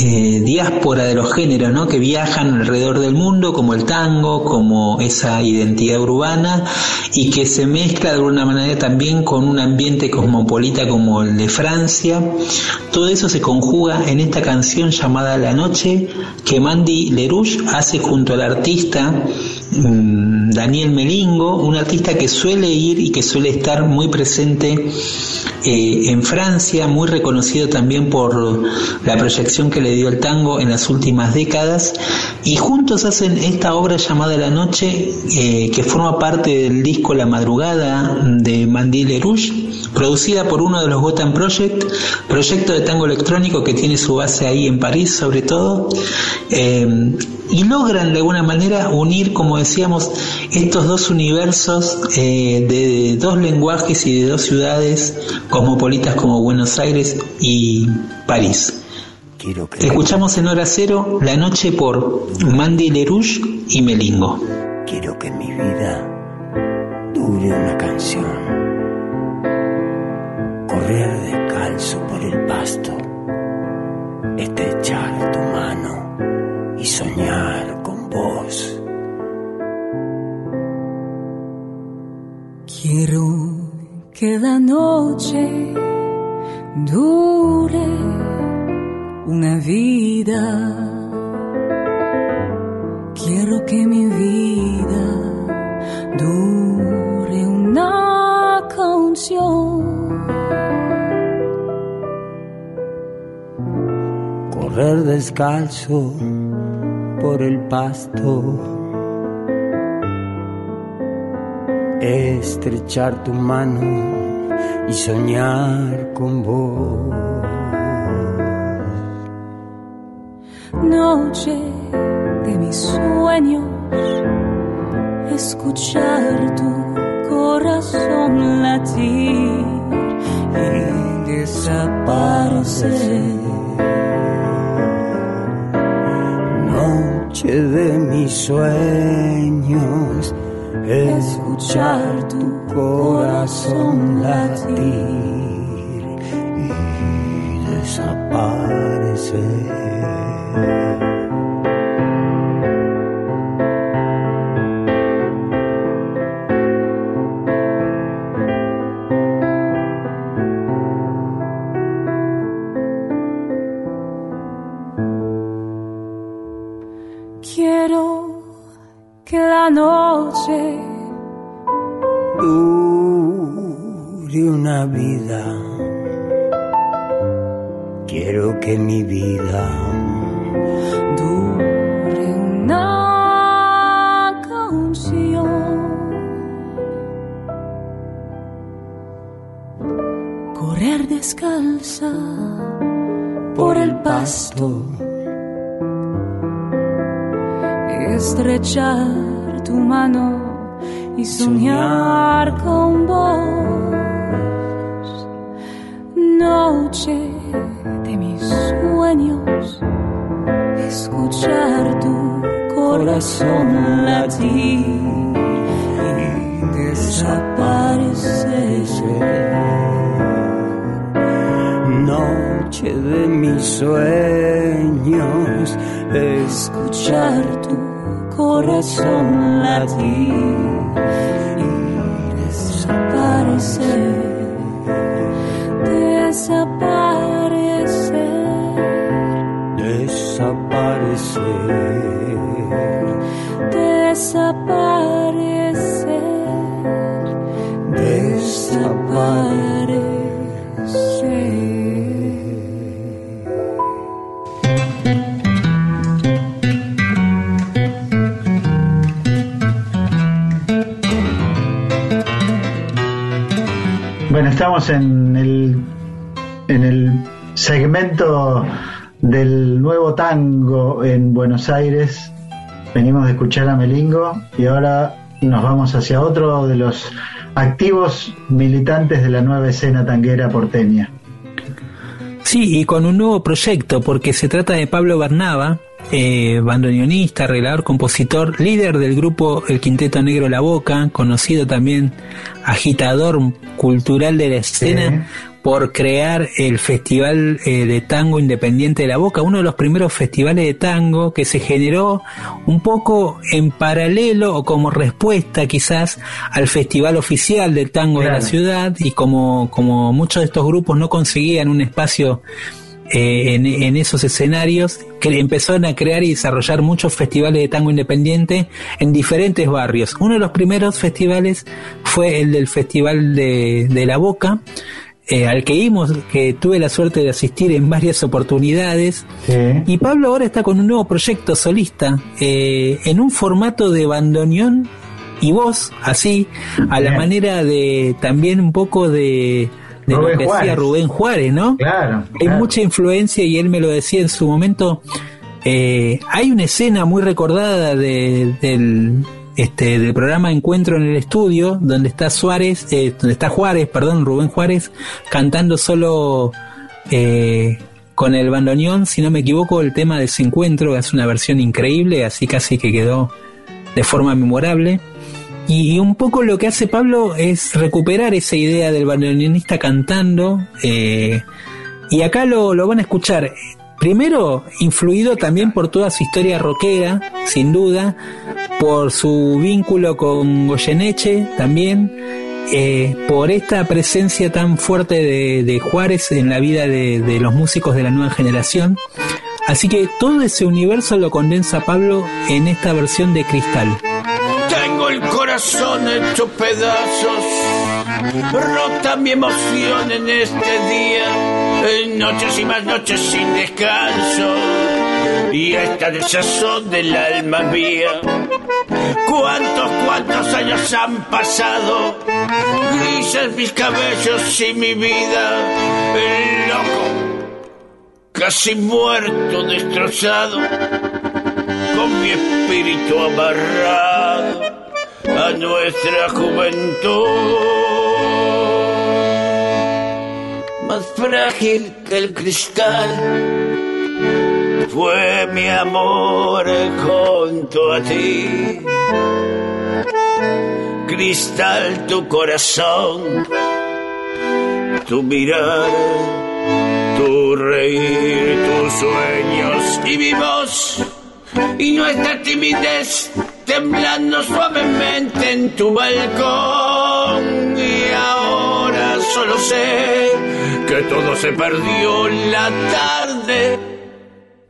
eh, diáspora de los géneros ¿no? que viajan alrededor del mundo, como el tango, como esa identidad urbana, y que se mezcla de alguna manera también con un ambiente cosmopolita como el de Francia. Todo eso se conjuga en esta canción llamada La Noche, que Mandy Lerouge hace junto al artista mm, Daniel Melingo, un artista que suele ir y que suele estar muy presente eh, en Francia, muy reconocido también por la proyección que le dio el tango en las últimas décadas, y juntos hacen esta obra llamada La Noche, eh, que forma parte del disco La Madrugada de Mandy Lerouge, producida por uno de los Gotham Project, proyecto de tango electrónico que tiene su base ahí en París sobre todo, eh, y logran de alguna manera unir, como decíamos, estos dos universos eh, de dos lenguajes y de dos ciudades cosmopolitas como Buenos Aires y París. Escuchamos en hora cero la noche por Mandy Lerouge y Melingo. Quiero que mi vida dure una canción. Correr descalzo por el pasto, estrechar tu mano y soñar con vos. Quiero que la noche dure una vida. Quiero que mi vida dure una canción. Correr descalzo por el pasto. Estrechar tu mano y soñar con vos. noche de mis sueños, escuchar tu corazón latir y desaparecer. Noche de mis sueños, escuchar tu corazón latir y desaparecer. Nuevo tango en Buenos Aires. Venimos de escuchar a Melingo y ahora nos vamos hacia otro de los activos militantes de la nueva escena tanguera porteña. Sí, y con un nuevo proyecto, porque se trata de Pablo Bernaba, eh, bandoneonista, arreglador, compositor, líder del grupo El Quinteto Negro La Boca, conocido también agitador cultural de la escena, por crear el Festival eh, de Tango Independiente de La Boca, uno de los primeros festivales de tango que se generó un poco en paralelo o como respuesta quizás al Festival Oficial de Tango de la ciudad y como, como muchos de estos grupos no conseguían un espacio eh, en, en, esos escenarios, que empezaron a crear y desarrollar muchos festivales de tango independiente en diferentes barrios. Uno de los primeros festivales fue el del Festival de, de La Boca, eh, al que vimos, que tuve la suerte de asistir en varias oportunidades. Y Pablo ahora está con un nuevo proyecto solista, eh, en un formato de bandoneón y voz, así, a la manera de también un poco de de lo que decía Rubén Juárez, ¿no? Claro, Hay mucha influencia y él me lo decía en su momento. Eh, hay una escena muy recordada de, del, este, del programa Encuentro en el Estudio, donde está Suárez, eh, donde está Juárez, perdón, Rubén Juárez, cantando solo eh, con el bandoneón, si no me equivoco, el tema de ese encuentro, es una versión increíble, así casi que quedó de forma memorable. Y, un poco lo que hace Pablo es recuperar esa idea del bandoneonista cantando. Eh, y acá lo, lo, van a escuchar. Primero, influido también por toda su historia rockera, sin duda, por su vínculo con Goyeneche también, eh, por esta presencia tan fuerte de, de Juárez en la vida de, de los músicos de la nueva generación. Así que todo ese universo lo condensa Pablo en esta versión de Cristal. Tengo el corazón hecho pedazos, rota mi emoción en este día, noches y más noches sin descanso, y esta desazón del alma mía. ¿Cuántos, cuántos años han pasado? Grises mis cabellos y mi vida, el loco, casi muerto, destrozado con mi espíritu amarrado a nuestra juventud. Más frágil que el cristal fue mi amor junto a ti. Cristal tu corazón, tu mirar, tu reír, tus sueños y mi voz y nuestra timidez temblando suavemente en tu balcón. Y ahora solo sé que todo se perdió en la tarde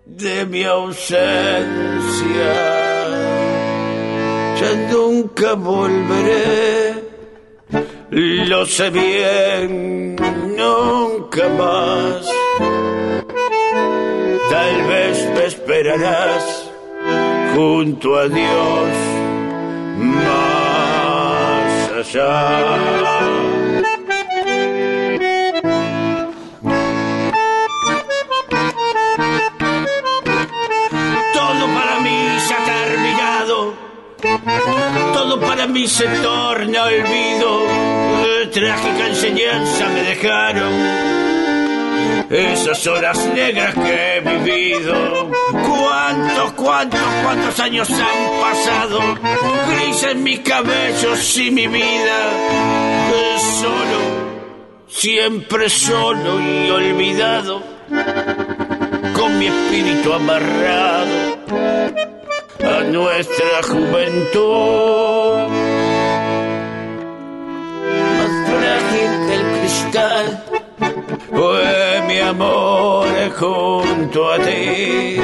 de mi ausencia. Ya nunca volveré, lo sé bien, nunca más. Tal vez me esperarás junto a Dios más allá. Todo para mí se torna olvido, trágica enseñanza me dejaron esas horas negras que he vivido. ¿Cuántos, cuántos, cuántos años han pasado? Grises mis cabellos y mi vida. Solo, siempre solo y olvidado. Con mi espíritu amarrado a nuestra juventud. Más frágil que el cristal fue mi amor junto a ti.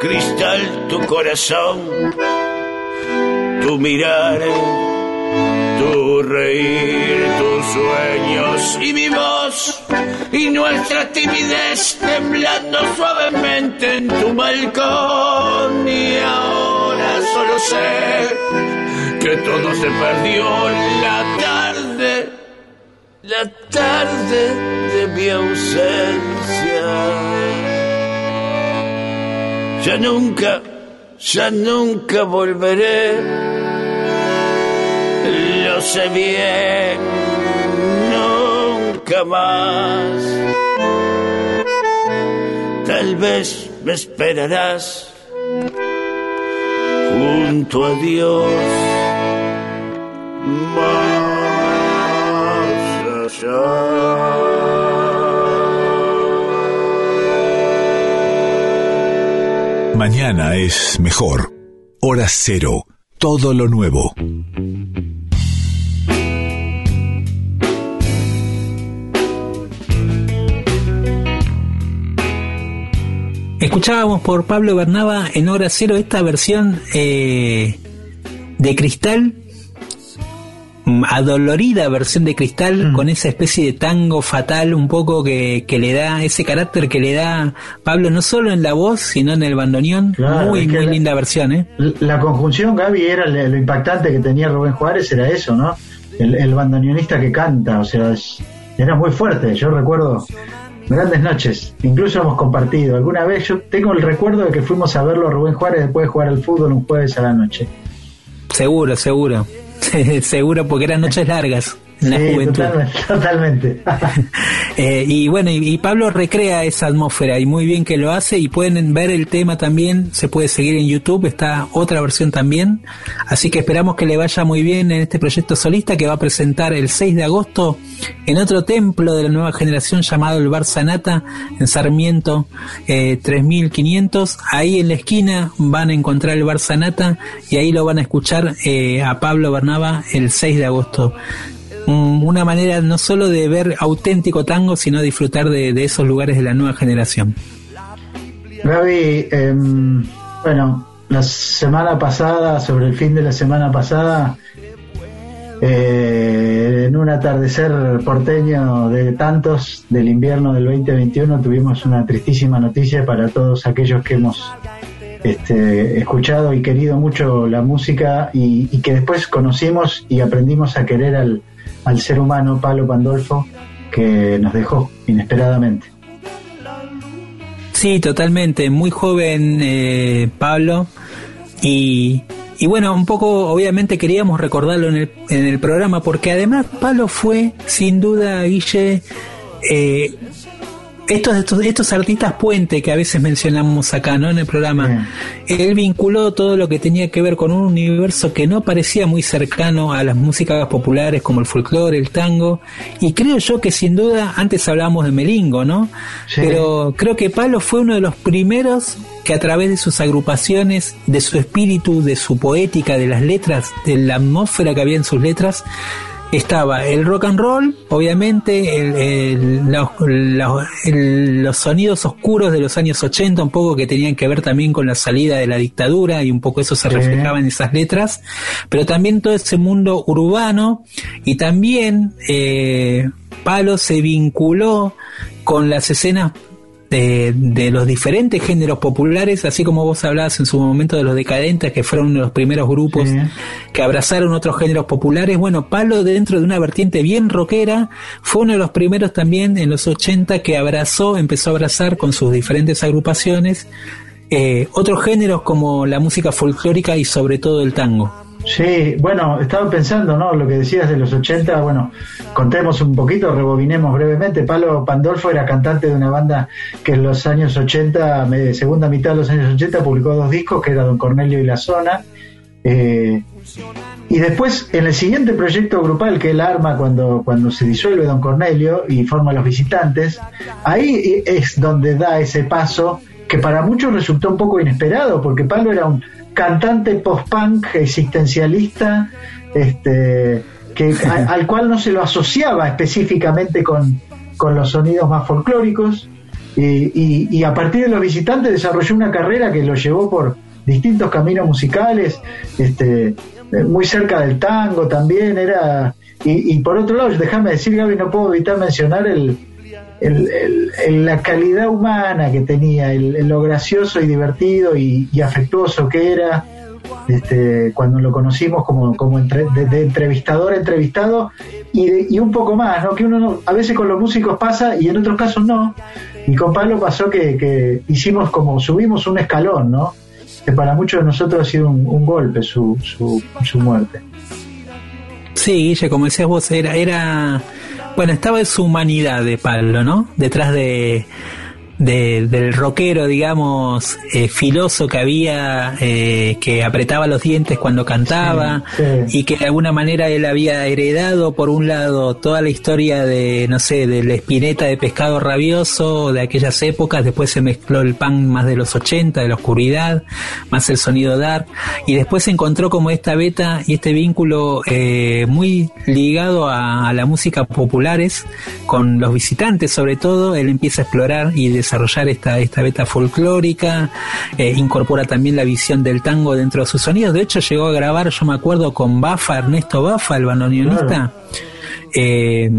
Cristal tu corazón, tu mirar, tu reír, tus sueños y mi voz y nuestra timidez temblando suavemente en tu balcón y ahora solo sé que todo se perdió la tarde la tarde de mi ausencia. Ya nunca, ya nunca volveré, lo sé bien, nunca más. Tal vez me esperarás junto a Dios. Más allá. Mañana es mejor. Hora cero. Todo lo nuevo. Escuchábamos por Pablo Bernaba en hora cero esta versión eh, de cristal, mm, adolorida versión de cristal, con esa especie de tango fatal un poco que, que le da, ese carácter que le da Pablo no solo en la voz, sino en el bandoneón. Claro, muy, muy la- linda versión, ¿eh? La conjunción, Gaby, era lo impactante que tenía Rubén Juárez, era eso, ¿no? El, el bandoneonista que canta, o sea, es- era muy fuerte. Yo recuerdo grandes noches, incluso hemos compartido. Alguna vez yo tengo el recuerdo de que fuimos a verlo a Rubén Juárez después de jugar al fútbol un jueves a la noche. Seguro, seguro. <laughs> seguro, porque eran noches largas la Sí, juventud. totalmente. <laughs> totalmente. <laughs> Eh, y bueno, y, y Pablo recrea esa atmósfera y muy bien que lo hace y pueden ver el tema también, se puede seguir en YouTube, está otra versión también, así que esperamos que le vaya muy bien en este proyecto solista que va a presentar el 6 de agosto en otro templo de la nueva generación llamado el Bar Sanata en Sarmiento eh, 3500, ahí en la esquina van a encontrar el Bar Sanata y ahí lo van a escuchar eh, a Pablo Bernaba el 6 de agosto una manera no solo de ver auténtico tango, sino disfrutar de, esos lugares de la nueva generación. Gaby, em, bueno, la semana pasada, sobre el fin de la semana pasada, eh, en un atardecer porteño de tantos del invierno del 2021, tuvimos una tristísima noticia para todos aquellos que hemos este, escuchado y querido mucho la música y que después conocimos y aprendimos a querer al, al ser humano, Pablo Pandolfo, que nos dejó inesperadamente. Sí, totalmente, muy joven eh, Pablo y, y bueno, un poco obviamente queríamos recordarlo en el, en el programa porque además Pablo fue sin duda, Guille, eh, estos, estos, estos artistas puente que a veces mencionamos acá, ¿no? En el programa, él vinculó todo lo que tenía que ver con un universo que no parecía muy cercano a las músicas populares como el folclore, el tango, y creo yo que sin duda, antes hablábamos de Melingo, ¿no? Pero creo que Pablo fue uno de los primeros que a través de sus agrupaciones, de su espíritu, de su poética, de las letras, de la atmósfera que había en sus letras, estaba el rock and roll, obviamente, el- el- los, los- el- los sonidos oscuros de los años 80, un poco que tenían que ver también con la salida de la dictadura y un poco eso se reflejaba en esas letras, pero también todo ese mundo urbano y también eh, Palo se vinculó con las escenas de, de los diferentes géneros populares, así como vos hablabas en su momento de los decadentes, que fueron uno de los primeros grupos que abrazaron otros géneros populares. Bueno, Palo, dentro de una vertiente bien rockera, fue uno de los primeros también en los 80 que abrazó, empezó a abrazar con sus diferentes agrupaciones eh, otros géneros como la música folclórica y sobre todo el tango. Sí, bueno, estaba pensando, ¿no? Lo que decías de los 80, bueno, contemos un poquito, rebobinemos brevemente. Palo Pandolfo era cantante de una banda que en los años 80, me- segunda mitad de los años 80, publicó dos discos, que era Don Cornelio y La Zona. Eh, y después, en el siguiente proyecto grupal que él arma cuando, cuando se disuelve Don Cornelio y forma Los Visitantes, ahí es donde da ese paso que para muchos resultó un poco inesperado, porque Pablo era un cantante post-punk existencialista, este, que, <laughs> a- al cual no se lo asociaba específicamente con, con los sonidos más folclóricos, y, y- y a partir de Los Visitantes desarrolló una carrera que lo llevó por distintos caminos musicales, este, muy cerca del tango también, era... Y, y por otro lado, déjame decir, Gaby, no puedo evitar mencionar el, el- la calidad humana que tenía, lo gracioso y divertido y, afectuoso que era. este, cuando lo conocimos como, como entre, de, entrevistador a entrevistado y, y, un poco más, ¿no? Que uno a veces con los músicos pasa y en otros casos no. Y con Pablo pasó que, que hicimos como, subimos un escalón, ¿no? Que para muchos de nosotros ha sido un, golpe su, su, su muerte. Sí, Guille, como decías vos, era, era, bueno, estaba su humanidad de Pablo, ¿no? Detrás de, del rockero, digamos, eh, filoso que había, eh, que apretaba los dientes cuando cantaba y que de alguna manera él había heredado, por un lado, toda la historia de, no sé, de la espineta de pescado rabioso de aquellas épocas, después se mezcló el pan más de los 80, de la oscuridad, más el sonido dar, y después se encontró como esta beta y este vínculo eh, muy ligado a, a la música populares, con los visitantes sobre todo, él empieza a explorar y desarrollar desarrollar esta, esta beta folclórica, eh, incorpora también la visión del tango dentro de sus sonidos. De hecho, llegó a grabar, yo me acuerdo, con Bafa, Ernesto Bafa, el bandoneonista, eh,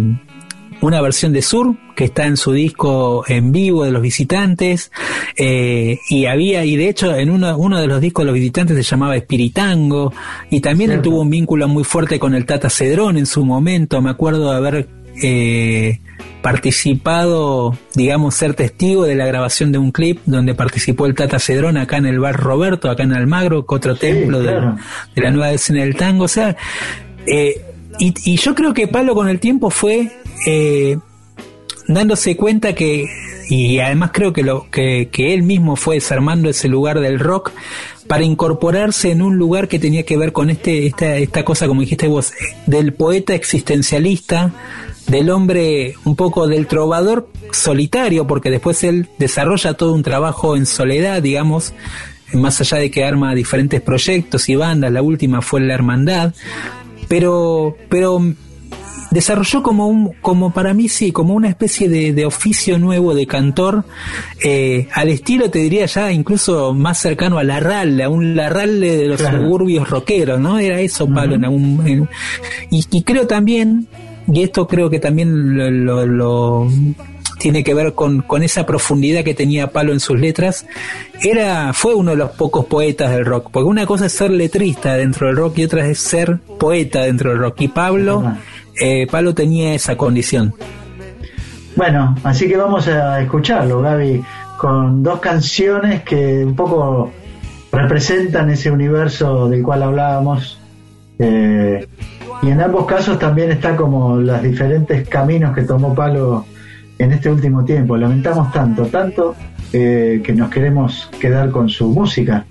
una versión de Sur que está en su disco en vivo de los visitantes eh, y había y de hecho en uno, uno de los discos de los visitantes se llamaba Espiritango y también él tuvo un vínculo muy fuerte con el Tata Cedrón en su momento. Me acuerdo de haber eh, participado, digamos, ser testigo de la grabación de un clip donde participó el Tata Cedrón acá en el bar Roberto, acá en Almagro, otro templo de, la nueva escena del tango. O sea, eh, y, yo creo que Palo con el tiempo fue eh, dándose cuenta que, y además creo que, lo, que, que él mismo fue desarmando ese lugar del rock, para incorporarse en un lugar que tenía que ver con este, esta, esta cosa, como dijiste vos, del poeta existencialista, del hombre un poco del trovador solitario, porque después él desarrolla todo un trabajo en soledad, digamos, más allá de que arma diferentes proyectos y bandas, la última fue La Hermandad, pero, pero desarrolló como un, como para mí sí, como una especie de, oficio nuevo de cantor, eh, al estilo te diría ya incluso más cercano a la ralle, a un larralle de los suburbios rockeros, ¿no? Era eso, Pablo, en algún, y, y creo también y esto creo que también lo, tiene que ver con, con, esa profundidad que tenía Palo en sus letras, era, fue uno de los pocos poetas del rock, porque una cosa es ser letrista dentro del rock y otra es ser poeta dentro del rock. Y Pablo, eh, Pablo tenía esa condición. Bueno, así que vamos a escucharlo, Gaby, con dos canciones que un poco representan ese universo del cual hablábamos. Eh, y en ambos casos también está como los diferentes caminos que tomó Palo en este último tiempo. Lamentamos tanto, tanto eh, que nos queremos quedar con su música.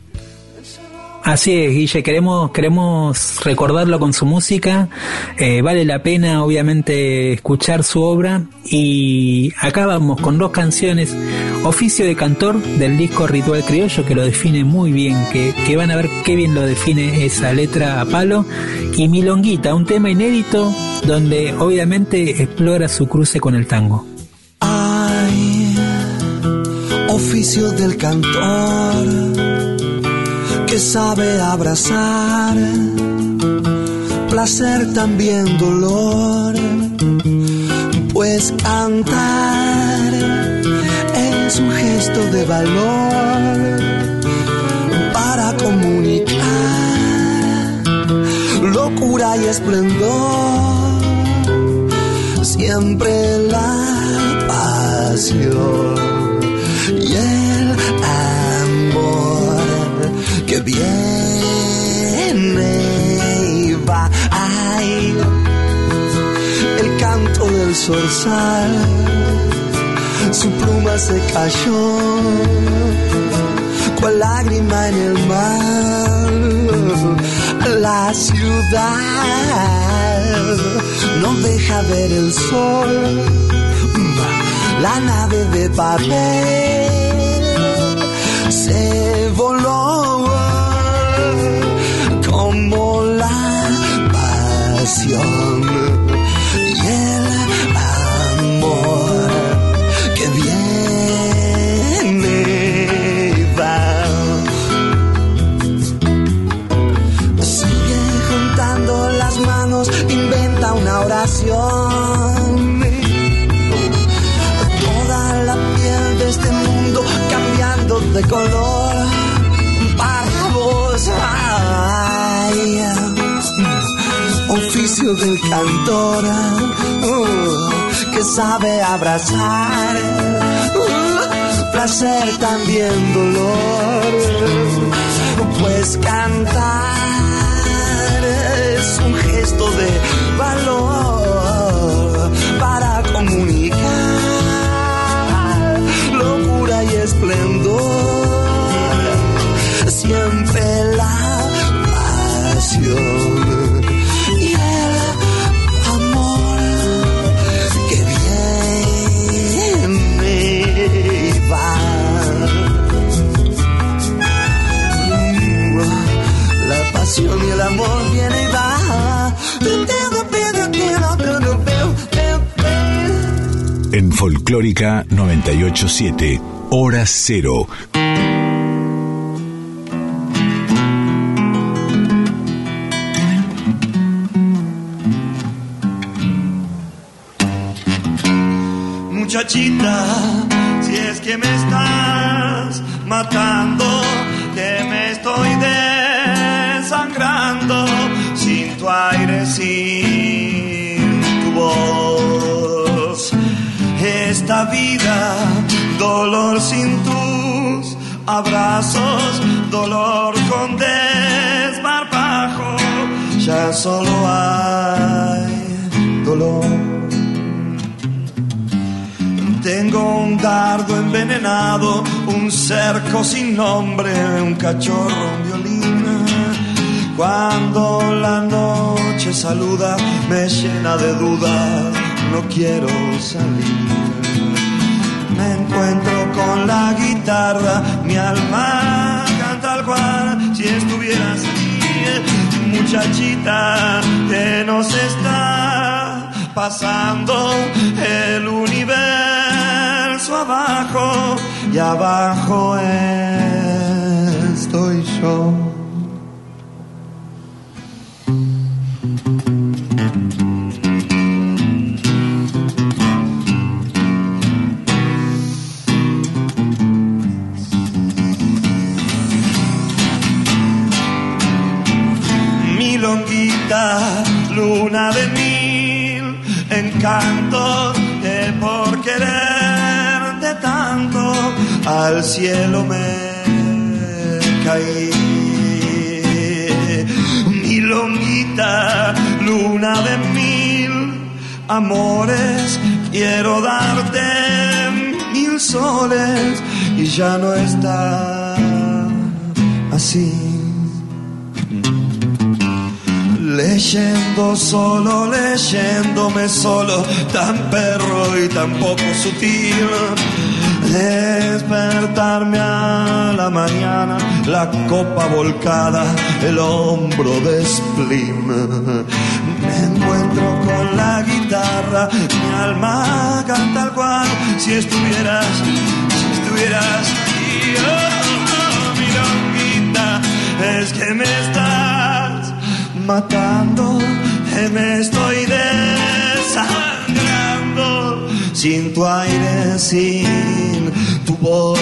Así es, Guille, queremos, queremos recordarlo con su música, eh, vale la pena obviamente escuchar su obra. Y acá vamos con dos canciones, Oficio de Cantor del disco Ritual Criollo que lo define muy bien, que, que van a ver qué bien lo define esa letra a palo, y Milonguita, un tema inédito donde obviamente explora su cruce con el tango. Ay, oficio del cantor que sabe abrazar, placer también dolor, pues cantar es un gesto de valor para comunicar locura y esplendor, siempre la pasión y el que viene y va. Ay, el canto del zorzal, su pluma se cayó, cual lágrima en el mar. La ciudad no deja ver el sol, la nave de papel se voló y el amor que viene va. Sigue juntando las manos, inventa una oración. Toda la piel de este mundo cambiando de color del cantor uh, que sabe abrazar. Uh, placer también dolor, pues cantar es un gesto de valor para comunicar locura y esplendor. Siempre la amor viene y va. En Folclórica 987, Hora Cero. Muchachita, si es que me estás matando, Vida, dolor sin tus abrazos, dolor con desbarbajo, ya solo hay dolor. Tengo un dardo envenenado, un cerco sin nombre, un cachorro, un violín. Cuando la noche saluda, me llena de dudas, no quiero salir. Me encuentro con la guitarra, mi alma canta al cual si estuvieras aquí, muchachita, que nos está pasando el universo abajo y abajo estoy yo. Encantos que por quererte tanto al cielo me caí. Milonguita, luna de mil amores, quiero darte mil soles y ya no está así. Leyendo solo, leyéndome solo, tan perro y tan poco sutil. Despertarme a la mañana, la copa volcada, el hombro de splim. Me encuentro con la guitarra, mi alma canta al cual, si estuvieras, si estuvieras aquí, oh, oh, mi longuita, es que me estás matando, me estoy desangrando sin tu aire, sin tu voz.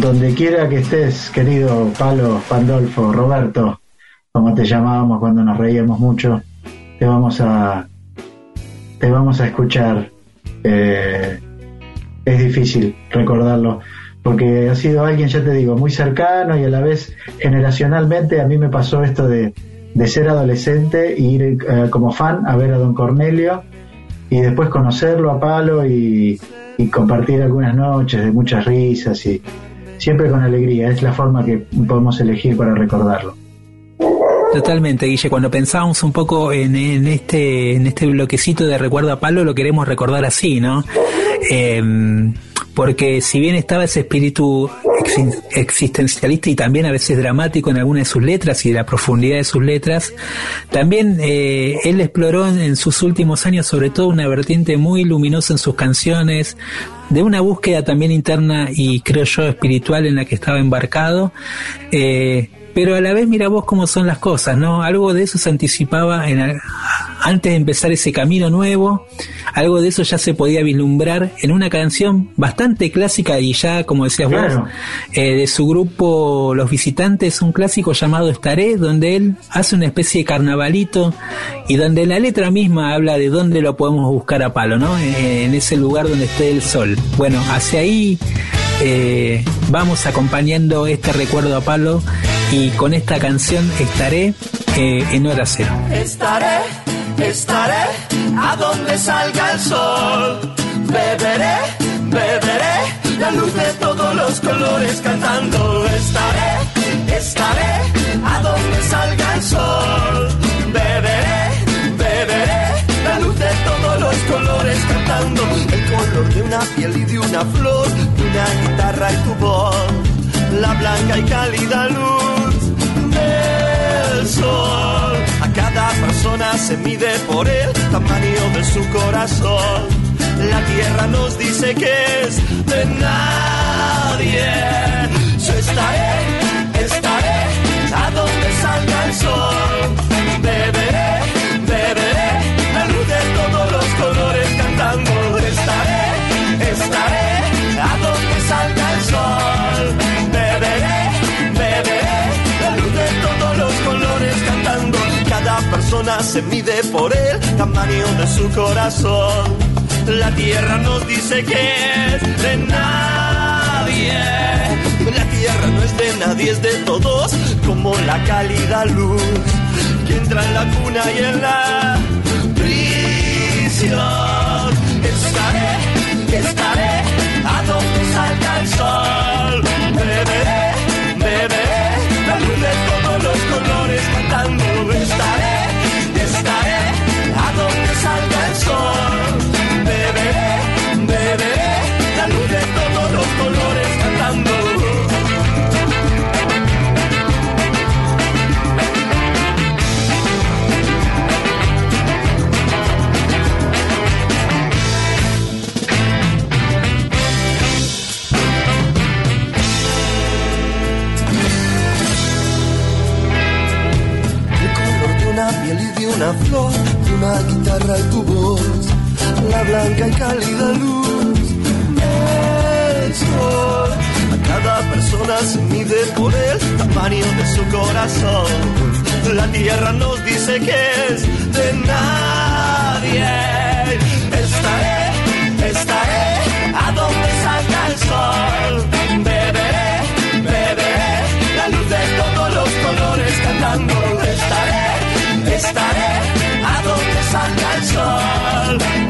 Donde quiera que estés, querido Palo, Pandolfo, Roberto, como te llamábamos cuando nos reíamos mucho, te vamos a te vamos a escuchar. Eh, es difícil recordarlo porque ha sido alguien, ya te digo, muy cercano y a la vez generacionalmente a mí me pasó esto de, de ser adolescente e ir eh, como fan a ver a don Cornelio y después conocerlo a Palo y, compartir algunas noches de muchas risas y siempre con alegría, es la forma que podemos elegir para recordarlo. Totalmente, Guille. Cuando pensábamos un poco en, en este en este bloquecito de recuerdo a Palo, lo queremos recordar así, ¿no? Eh, porque si bien estaba ese espíritu ex- existencialista y también a veces dramático en algunas de sus letras y la profundidad de sus letras, también eh, él exploró en, en sus últimos años sobre todo una vertiente muy luminosa en sus canciones, de una búsqueda también interna y creo yo espiritual en la que estaba embarcado. Eh, pero a la vez mira vos cómo son las cosas, ¿no? Algo de eso se anticipaba en, antes de empezar ese camino nuevo, algo de eso ya se podía vislumbrar en una canción bastante clásica y ya, como decías vos, eh, de su grupo Los Visitantes, un clásico llamado Estaré, donde él hace una especie de carnavalito y donde la letra misma habla de dónde lo podemos buscar a palo, ¿no? En ese lugar donde esté el sol. Bueno, hacia ahí eh, vamos acompañando este recuerdo a palo y con esta canción estaré eh, en hora cero. Estaré, estaré a donde salga el sol. Beberé, beberé la luz de todos los colores cantando. Estaré, estaré a donde salga el sol. Beberé, beberé la luz de todos los colores cantando. El color de una piel y de una flor, de una guitarra y tu voz. La blanca y cálida luz A cada persona se mide por el tamaño de su corazón. La tierra nos dice que es de nadie. Yo estaré, estaré a donde salga el sol. Mide por el tamaño de su corazón. La tierra nos dice que es de nadie. La tierra no es de nadie, es de todos, como la cálida luz que entra en la cuna y en la prisión. Estaré, estaré a donde salga el sol. Beberé una flor, una guitarra y tu voz, la blanca y cálida luz del sol. A cada persona se mide por el tamaño de su corazón. La tierra nos dice que es de nadie. Estaré, a donde salga el sol.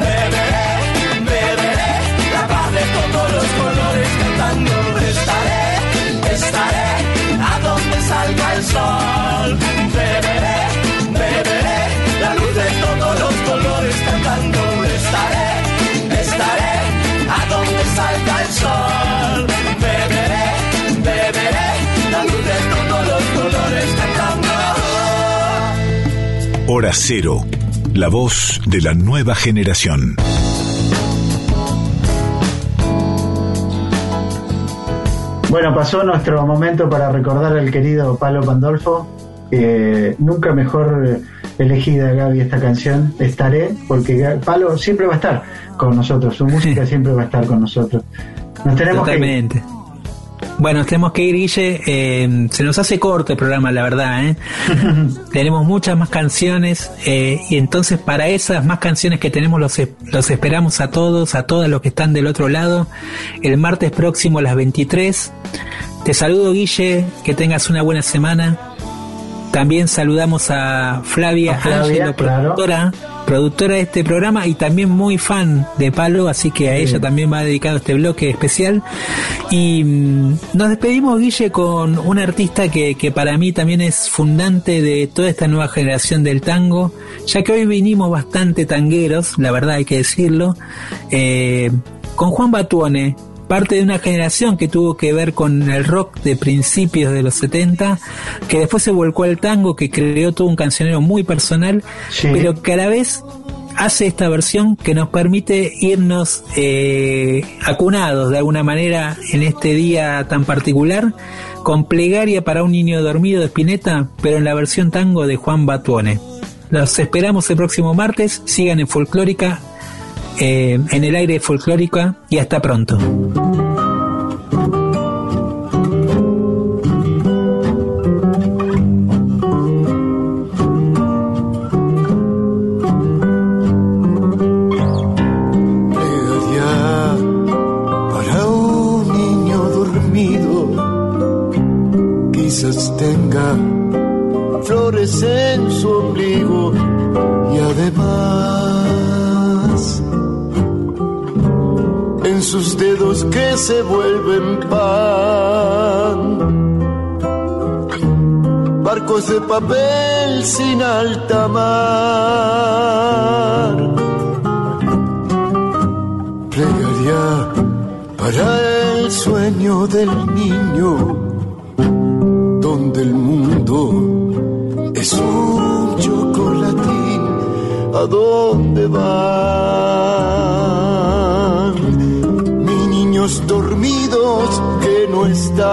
Hora Cero, la voz de la nueva generación. Bueno, pasó nuestro momento para recordar al querido Palo Pandolfo. Eh, nunca mejor eh, elegida, Gaby, esta canción. Estaré, porque Palo siempre va a estar con nosotros. Su <laughs> música siempre va a estar con nosotros. Nos tenemos. Totalmente. Bueno, tenemos que ir, Guille. Eh, se nos hace corto el programa, la verdad. ¿eh? <laughs> tenemos muchas más canciones eh, y entonces para esas más canciones que tenemos los, los esperamos a todos, a todas los que están del otro lado, el martes próximo a las 23. Te saludo, Guille. Que tengas una buena semana. También saludamos a Flavia, A Flavia, Ángelo, claro. productora, productora de este programa y también muy fan de Palo, así que a ella también va dedicado este bloque especial. Y mm, nos despedimos, Guille, con un artista que, que para mí también es fundante de toda esta nueva generación del tango, ya que hoy vinimos bastante tangueros, la verdad hay que decirlo, eh, con Juan Batuone, parte de una generación que tuvo que ver con el rock de principios de los 70, que después se volcó al tango, que creó todo un cancionero muy personal, pero que a la vez hace esta versión que nos permite irnos eh, acunados de alguna manera en este día tan particular, con Plegaria para un niño dormido de Spinetta, pero en la versión tango de Juan Batuone. Los esperamos el próximo martes, sigan en Folclórica, eh, en el aire de Folclórica y hasta pronto. Flores en su ombligo y además en sus dedos que se vuelven pan. Barcos de papel sin alta mar. Plegaria para el sueño del niño, donde el mundo es un chocolatín. ¿A dónde van? Mis niños dormidos que no están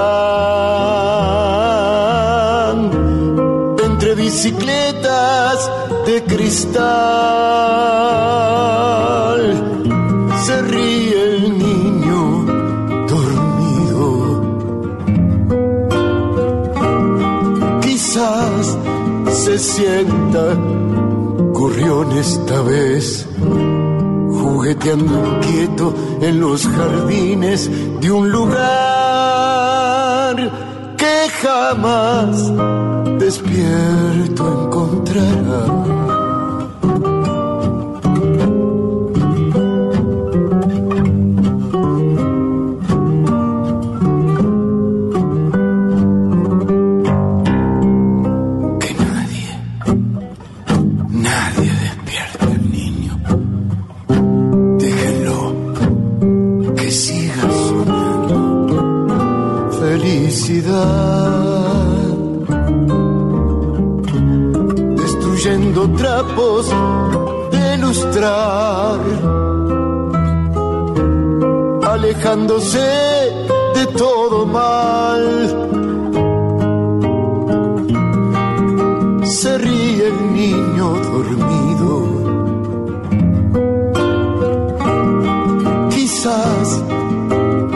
entre bicicletas de cristal. Sienta corrión esta vez, jugueteando inquieto en los jardines de un lugar que jamás despierto encontrará. Trapos de lustrar. Alejándose de todo mal. se ríe el niño dormido. Quizás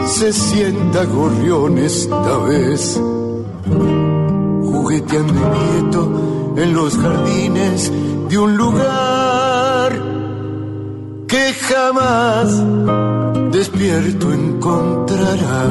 se sienta gorrión esta vez, jugueteando inquieto en los jardines de un lugar que jamás despierto encontrará.